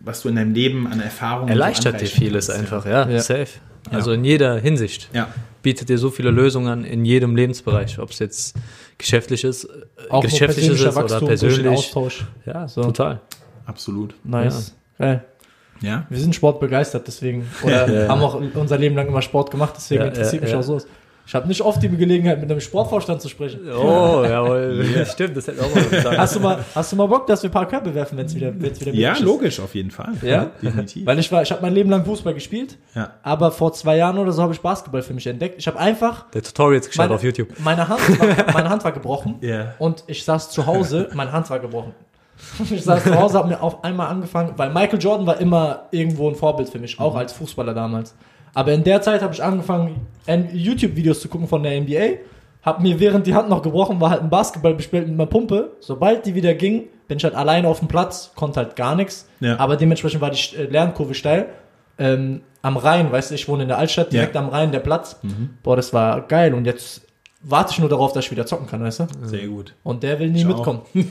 was du in deinem Leben an Erfahrungen Erleichtert so dir vieles kannst, einfach, ja, Ja. safe. Also in jeder Hinsicht. Ja. Bietet dir so viele Lösungen in jedem Lebensbereich, ob es jetzt geschäftlich ist, äh, auch persönlicher ist oder Wachstum den persönlich. Austausch. Ja, So. total. Absolut. Nice. Geil. Ja. Wir sind sportbegeistert, deswegen. Oder Ja. haben auch unser Leben lang immer Sport gemacht, deswegen Ja, interessiert ja, mich ja. auch so. Ich habe nicht oft die Gelegenheit, mit einem Sportvorstand zu sprechen. Oh, jawohl. Stimmt, das hätte auch mal gesagt. Hast du mal, hast du mal Bock, dass wir ein paar Körbe werfen, wenn es wieder, wenn's wieder Ja, möglich ist? logisch, auf jeden Fall. Ja? definitiv. Weil ich war, ich habe mein Leben lang Fußball gespielt, Ja. aber vor zwei Jahren oder so habe ich Basketball für mich entdeckt. Ich habe einfach Der Tutorials geschaut meine, auf YouTube. meine Hand, war, meine Hand war gebrochen Ja. und ich saß zu Hause, meine Hand war gebrochen. Ich saß zu Hause, habe mir auf einmal angefangen, weil Michael Jordan war immer irgendwo ein Vorbild für mich, auch Mhm. als Fußballer damals. Aber in der Zeit habe ich angefangen, YouTube-Videos zu gucken von der NBA, habe mir während die Hand noch gebrochen war, halt ein Basketball gespielt mit einer Pumpe. Sobald die wieder ging, bin ich halt alleine auf dem Platz, konnte halt gar nichts. Ja. Aber dementsprechend war die äh, Lernkurve steil. Ähm, am Rhein, weißt du, ich wohne in der Altstadt, direkt Ja. am Rhein, der Platz. Mhm. Boah, das war geil. Und jetzt warte ich nur darauf, dass ich wieder zocken kann, weißt du? Sehr gut. Und der will nie Ich mitkommen. ich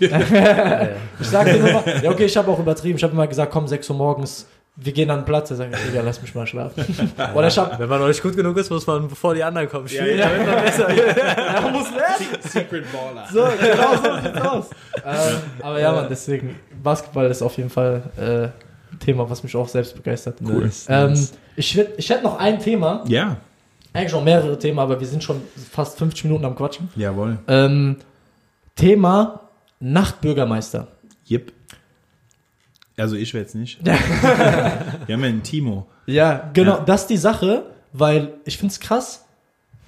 sag dir nur mal, ja okay, ich habe auch übertrieben. Ich habe immer gesagt, komm, 6 Uhr morgens, wir gehen an den Platz. Er sagt, Digga, lass mich mal schlafen. Oder ich hab, Wenn man noch nicht gut genug ist, muss man, bevor die anderen kommen, spielen. ja. man besser er muss lernen. Secret Baller. So, genau so sieht's aus. Ähm, aber ja, Mann, deswegen, Basketball ist auf jeden Fall äh, ein Thema, was mich auch selbst begeistert. Cool. Ähm, ich ich hätte noch ein Thema, Ja. eigentlich noch mehrere Themen, aber wir sind schon fast 50 Minuten am Quatschen. Jawohl. Ähm, Thema Nachtbürgermeister. Yep. Also ich jetzt nicht. Wir haben ja einen Timo. Ja, genau, Ja. das ist die Sache, weil ich find's krass.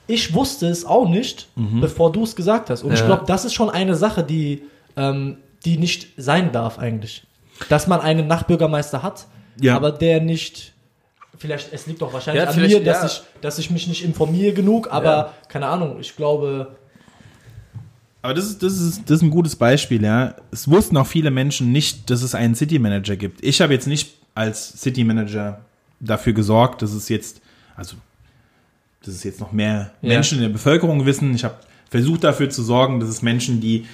Ich wusste es auch nicht, bevor du es gesagt hast. Und ich Ja. glaube, das ist schon eine Sache, die, ähm, die nicht sein darf eigentlich. Dass man einen Nachbürgermeister hat, Ja. aber der nicht. Vielleicht, es liegt doch wahrscheinlich Ja, an mir, dass, ja. ich, dass ich mich nicht informiere genug, aber Ja. keine Ahnung, ich glaube, Aber das ist, das, ist, das ist ein gutes Beispiel, ja. Es wussten auch viele Menschen nicht, dass es einen City Manager gibt. Ich habe jetzt nicht als City Manager dafür gesorgt, dass es jetzt, also, dass es jetzt noch mehr Ja. Menschen in der Bevölkerung wissen. Ich habe versucht dafür zu sorgen, dass es Menschen, die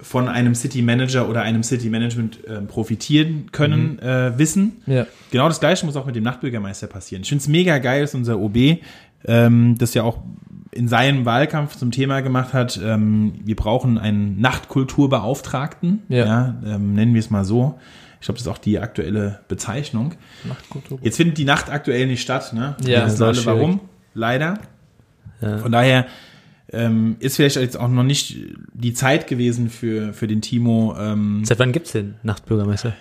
von einem City Manager oder einem City Management ähm, profitieren können, äh, wissen. ja. Genau das gleiche muss auch mit dem Nachtbürgermeister passieren. Ich finde es mega geil, dass unser OB ähm, das ja auch in seinem Wahlkampf zum Thema gemacht hat. Ähm, wir brauchen einen Nachtkulturbeauftragten, Ja. ähm, nennen wir es mal so. Ich glaube, das ist auch die aktuelle Bezeichnung. Nachtkultur. Jetzt findet die Nacht aktuell nicht statt. Ne? Ja, sehr alle schwierig. warum. Leider. Ja. Von daher ähm, ist vielleicht jetzt auch noch nicht die Zeit gewesen für, für den Timo ähm, Seit wann gibt's den Nachtbürgermeister?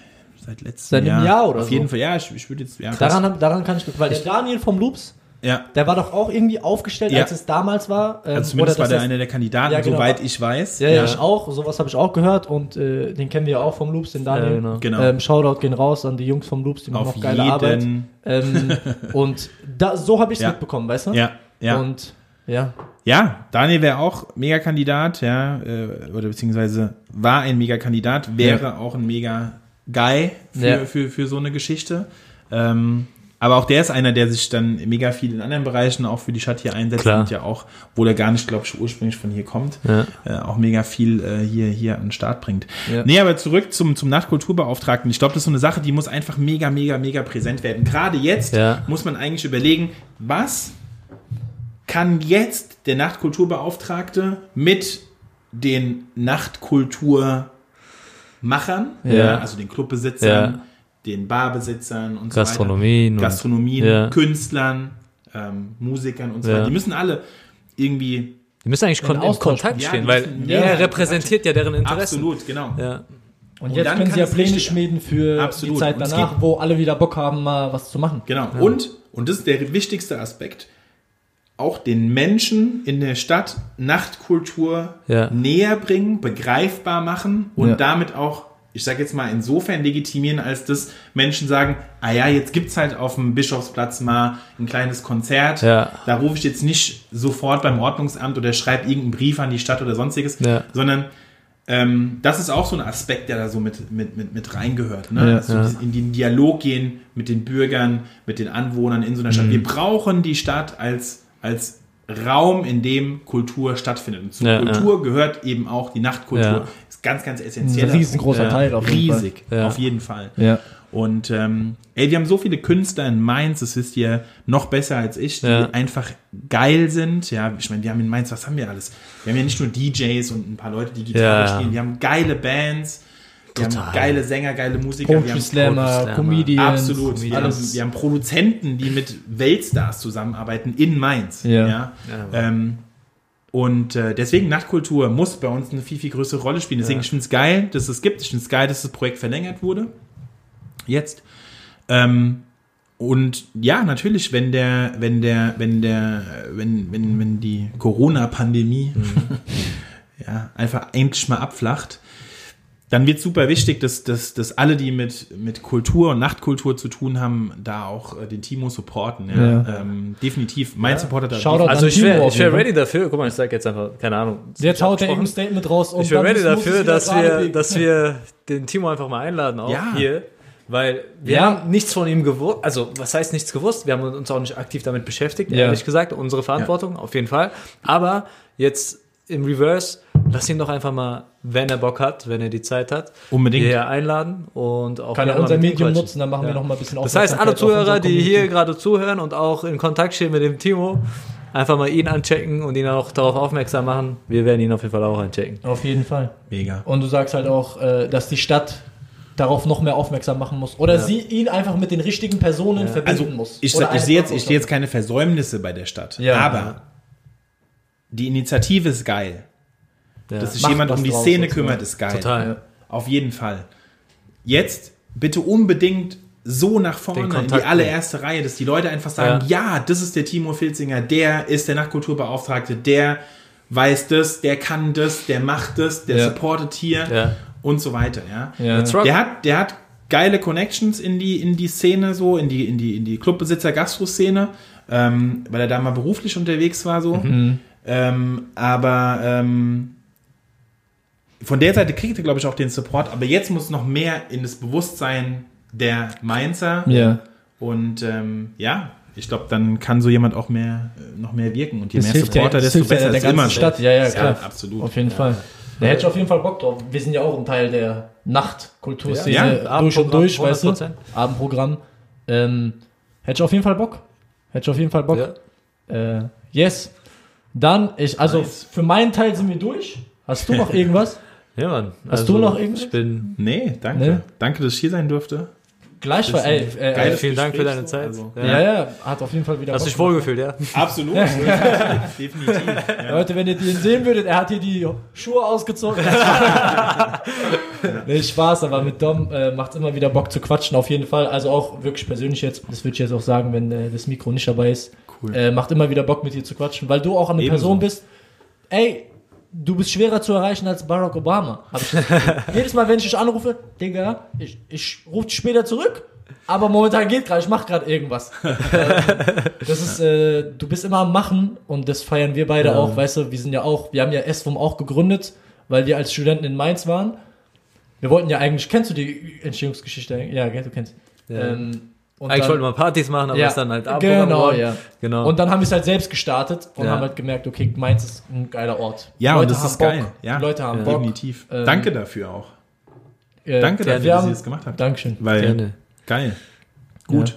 seit letztem Seit einem Jahr. Jahr oder Auf so. jeden Fall, ja, ich, ich würde jetzt, ja, Daran, daran kann ich, weil der Daniel vom Loops, ja. der war doch auch irgendwie aufgestellt, Ja. als es damals war. ähm, Also zumindest oder war der einer der Kandidaten, Ja, genau. soweit ich weiß. Ja, ja, ich auch. Sowas habe ich auch gehört und äh, den kennen wir ja auch vom Loops, den Daniel. Ja, genau. Genau. Ähm, Shoutout gehen raus an die Jungs vom Loops, die machen Auf noch geile Arbeit. jeden. Ähm, und da, so habe ich es Ja. mitbekommen, weißt du? Ja, ja. Und ja, ja, Daniel wäre auch Mega-Kandidat, ja, äh, oder beziehungsweise war ein Mega-Kandidat, wäre auch ein Mega-Guy für, Ja. für, für so eine Geschichte. Ähm, Aber auch der ist einer, der sich dann mega viel in anderen Bereichen auch für die Stadt hier einsetzt Klar. und ja auch, wo der gar nicht, glaube ich, ursprünglich von hier kommt, Ja. äh, auch mega viel äh, hier, hier an den Start bringt. Ja. Nee, aber zurück zum, zum Nachtkulturbeauftragten. Ich glaube, das ist so eine Sache, die muss einfach mega, mega, mega präsent werden. Gerade jetzt Ja. muss man eigentlich überlegen, was kann jetzt der Nachtkulturbeauftragte mit den Nachtkulturmachern, Ja. also den Clubbesitzern. Den Barbesitzern und so weiter, Gastronomien. und- Gastronomien, Ja. Künstlern, ähm, Musikern und so Ja. weiter. Die müssen alle irgendwie Die müssen eigentlich kon In Kontakt Ja, stehen, weil er ja. repräsentiert ja deren Interessen. absolut, genau. Ja. Und Und jetzt dann können sie ja Pläne schmieden für Absolut. die Zeit danach, wo alle wieder Bock haben, mal was zu machen. Genau. Und, und das ist der wichtigste Aspekt, auch den Menschen in der Stadt Nachtkultur Ja. näher bringen, begreifbar machen und Ja. damit auch, ich sage jetzt mal, insofern legitimieren, als dass Menschen sagen, ah ja, jetzt gibt's halt auf dem Bischofsplatz mal ein kleines Konzert. Ja. Da rufe ich jetzt nicht sofort beim Ordnungsamt oder schreibe irgendeinen Brief an die Stadt oder sonstiges, Ja. sondern ähm, das ist auch so ein Aspekt, der da so mit, mit, mit, mit reingehört. Ne? Ja, also ja. in den Dialog gehen mit den Bürgern, mit den Anwohnern in so einer Stadt. Mhm. Wir brauchen die Stadt als, als Raum, in dem Kultur stattfindet. Und zur Ja, Kultur gehört eben auch die Nachtkultur. Ja. Ist ganz, ganz Ein essentiell. riesengroßer Ja. Teil auf jeden Riesig, Ja. auf jeden Fall. Fall. Ja. Und ähm, ey, wir haben so viele Künstler in Mainz, das wisst ihr noch besser als ich, die Ja. einfach geil sind. Ja, ich meine, wir haben in Mainz, was haben wir alles? Wir haben ja nicht nur DJs und ein paar Leute, die Gitarre Ja. spielen, wir haben geile Bands, wir Total. haben geile Sänger, geile Musiker, wir Poetry haben Slammer. Comedians, Absolut. Wir haben, alles. wir haben Produzenten, die mit Weltstars zusammenarbeiten in Mainz. Ja. Ja. Ähm, und äh, deswegen Nachtkultur muss bei uns eine viel, viel größere Rolle spielen. Deswegen, Ja. ich finde es geil, dass es gibt. Ich finde es geil, dass das Projekt verlängert wurde. Jetzt. Ähm, und ja, natürlich, wenn der, wenn der, wenn der, wenn, wenn, wenn die Corona-Pandemie ja, einfach endlich mal abflacht, dann wird super wichtig, dass, dass, dass alle, die mit, mit Kultur und Nachtkultur zu tun haben, da auch äh, den Timo supporten. Ja. Ja. Ähm, definitiv. Mein Supporter da. Shoutout Also ich Timo wäre wär Fall. ready dafür. Guck mal, ich sag jetzt einfach, keine Ahnung. Jetzt haut er abgesprochen. irgendein Statement raus und Ich wäre ready dafür, dass wir, dass wir den Timo einfach mal einladen, auch Ja. hier. Weil wir Ja. haben nichts von ihm gewusst. Also, was heißt nichts gewusst? Wir haben uns auch nicht aktiv damit beschäftigt, Ja. ehrlich gesagt. Unsere Verantwortung, auf jeden Fall. Aber jetzt im Reverse, lass ihn doch einfach mal, wenn er Bock hat, wenn er die Zeit hat, Unbedingt. hierher einladen und auch Kann er unser Medium nutzen, dann machen wir Ja. noch mal ein bisschen Das heißt, alle Zuhörer, die hier gerade zuhören und auch in Kontakt stehen mit dem Timo, einfach mal ihn anchecken und ihn auch darauf aufmerksam machen. Wir werden ihn auf jeden Fall auch anchecken. Auf jeden Fall. Mega. Und du sagst halt auch, äh, dass die Stadt darauf noch mehr aufmerksam machen muss. Oder Ja. sie ihn einfach mit den richtigen Personen verbinden Also muss. ich, ich sehe jetzt, ich sehe jetzt keine Versäumnisse bei der Stadt. Ja. aber die Initiative ist geil. Ja. Dass sich jemand um die Szene kümmert, ist geil. Total. Ja. Auf jeden Fall. Jetzt bitte unbedingt so nach vorne in die allererste Reihe, dass die Leute einfach sagen, ja. das ist der Timo Filzinger, der ist der Nachtkulturbeauftragte, der weiß das, der kann das, der macht das, der Ja. supportet hier Ja. und so weiter, ja. Ja. Der hat, der hat geile Connections in die, in die Szene, so, in die, in die, in die Clubbesitzer-Gastro-Szene, ähm, weil er da mal beruflich unterwegs war, so. Mhm. Ähm, aber ähm, von der Seite kriegt er, glaube ich, auch den Support, aber jetzt muss noch mehr in das Bewusstsein der Mainzer. Ja. Und ähm, ja, ich glaube, dann kann so jemand auch mehr, äh, noch mehr wirken. Und je Das mehr ja- Supporter, das desto ja besser der ist ganzen immer. Stadt. Ja, ja, klar. absolut. Auf jeden Fall. Da hätte ich auf jeden Fall Bock drauf. Wir sind ja auch ein Teil der Nachtkulturszene Ja, durch und Abendprogramm, durch, weißt du? 100%. Abendprogramm. Ähm, hätte ich auf jeden Fall Bock. Hätte ich auf jeden Fall Bock. Ja. Äh, yes. Dann, ich, also Nice. für meinen Teil sind wir durch. Hast du noch irgendwas? Ja, Mann. Hast du noch irgendwas? Ich bin. Nee, danke. Ne? Danke, dass ich hier sein durfte. Gleichfalls, ey, äh, Geiles äh, vielen Dank für deine so, Zeit. also. ja, ja, hat auf jeden Fall wieder Hast Bock dich wohlgefühlt, ja? Absolut. Definitiv. Ja. Leute, wenn ihr den sehen würdet, er hat hier die Schuhe ausgezogen. nee, Spaß, aber mit Dom äh, macht es immer wieder Bock zu quatschen, auf jeden Fall. Also auch wirklich persönlich jetzt, das würde ich jetzt auch sagen, wenn äh, das Mikro nicht dabei ist. Cool. Äh, macht immer wieder Bock mit dir zu quatschen, weil du auch eine Ebenso. Person bist. Ey, du bist schwerer zu erreichen als Barack Obama. Jedes Mal, wenn ich dich anrufe, Digga, ich, ich rufe dich später zurück. Aber momentan geht gerade, ich mache gerade irgendwas. Ähm, das ist, äh, du bist immer am Machen und das feiern wir beide Ja. auch, weißt du, wir sind ja auch, wir haben ja SVM auch gegründet, weil wir als Studenten in Mainz waren. Wir wollten ja eigentlich, kennst du die Entstehungsgeschichte? Ja, du kennst. Ja. Ähm, Und Eigentlich dann- wollten wir Partys machen, aber Ja, ist dann halt genau, geworden. ja. Genau. Und dann haben wir es halt selbst gestartet und Ja. haben halt gemerkt, okay, Mainz ist ein geiler Ort. Ja, Die und Leute das ist Bock, geil. Ja, Die Leute haben Ja. Bock. Definitiv. Ähm, Danke dafür auch. Äh, Danke wir dafür, dass haben- ihr das gemacht habt. Dankeschön. Weil, Gerne. geil. Gut.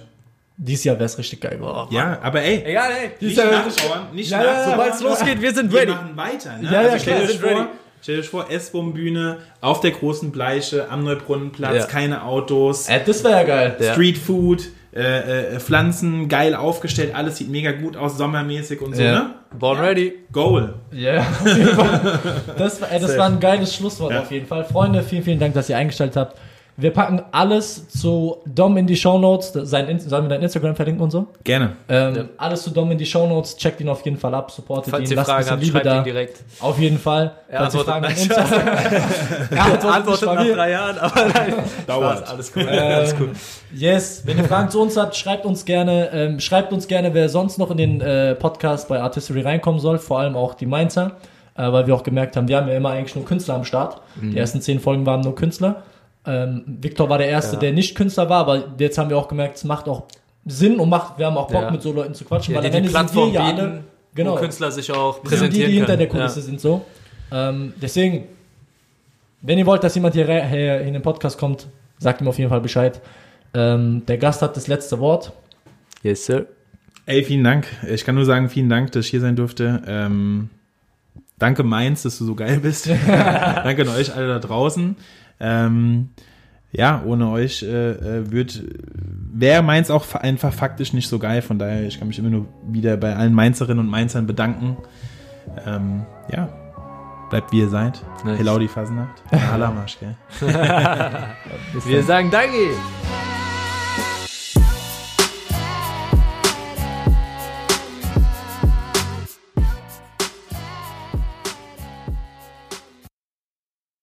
Dieses Jahr wäre es richtig geil geworden. Ja, aber ey, Egal, ey. nicht Jahr- nicht Ja, ja, nachtrauern. Sobald es losgeht, wir sind Wir ready. machen weiter. Ne? Ja, ja, also stell, klar. dir Wir sind vor, ready. stell dir vor, S-Bomb-Bühne auf der großen Bleiche am Neubrunnenplatz, Ja. keine Autos, Äh, das wäre ja geil. Ja. Street Food, äh, äh, Pflanzen, geil aufgestellt, alles sieht mega gut aus, sommermäßig und so, Ja. ne? Born ready. Goal. Ja, auf jeden Fall. Das, war- ey, das war ein geiles Schlusswort Ja. auf jeden Fall. Freunde, vielen, vielen Dank, dass ihr eingestellt habt. Wir packen alles zu Dom in die Shownotes. Sein, In- sollen wir dein Instagram verlinken und so? Gerne. Ähm, Alles zu Dom in die Shownotes. Checkt ihn auf jeden Fall ab. Supportet Falls ihn. ihr Lasst ein Fragen bisschen habt, Liebe schreibt da. ihn direkt. Auf jeden Fall. Er Falls ihr antwortet Fragen nicht. habt, er antwortet, Antwortet nicht nach mal mir. drei Jahren, aber nein. Dauert. Spaß, alles cool. alles cool. Ähm, Yes, wenn ihr Fragen zu uns habt, schreibt uns gerne, ähm, schreibt uns gerne, wer sonst noch in den äh, Podcast bei Artistry reinkommen soll, vor allem auch die Mainzer, äh, weil wir auch gemerkt haben, wir haben ja immer eigentlich nur Künstler am Start. Mhm. Die ersten zehn Folgen waren nur Künstler. Ähm, Victor war der erste, Ja. der nicht Künstler war, aber jetzt haben wir auch gemerkt, es macht auch Sinn und macht, wir haben auch Bock Ja. mit so Leuten zu quatschen, Ja, weil die am die Ende sind Plattform wir ja bieten, alle, genau, wo Künstler sich auch wir sind die, präsentieren die hinter der. Kulisse sind so. Ähm, deswegen, wenn ihr wollt, dass jemand hier, hier in den Podcast kommt, sagt ihm auf jeden Fall Bescheid. Ähm, der Gast hat das letzte Wort. Ja. Yes, sir. Ey, vielen Dank. Ich kann nur sagen, vielen Dank, dass ich hier sein durfte. Ähm, danke Mainz, dass du so geil bist. danke an euch alle da draußen. Ähm, ja, ohne euch äh, äh, wird wäre Mainz auch fa- einfach faktisch nicht so geil. Von daher, ich kann mich immer nur wieder bei allen Mainzerinnen und Mainzern bedanken. Ähm, ja, bleibt wie ihr seid. Nice. Hello die Fasnacht. Halamasch, gell? Wir sagen Danke.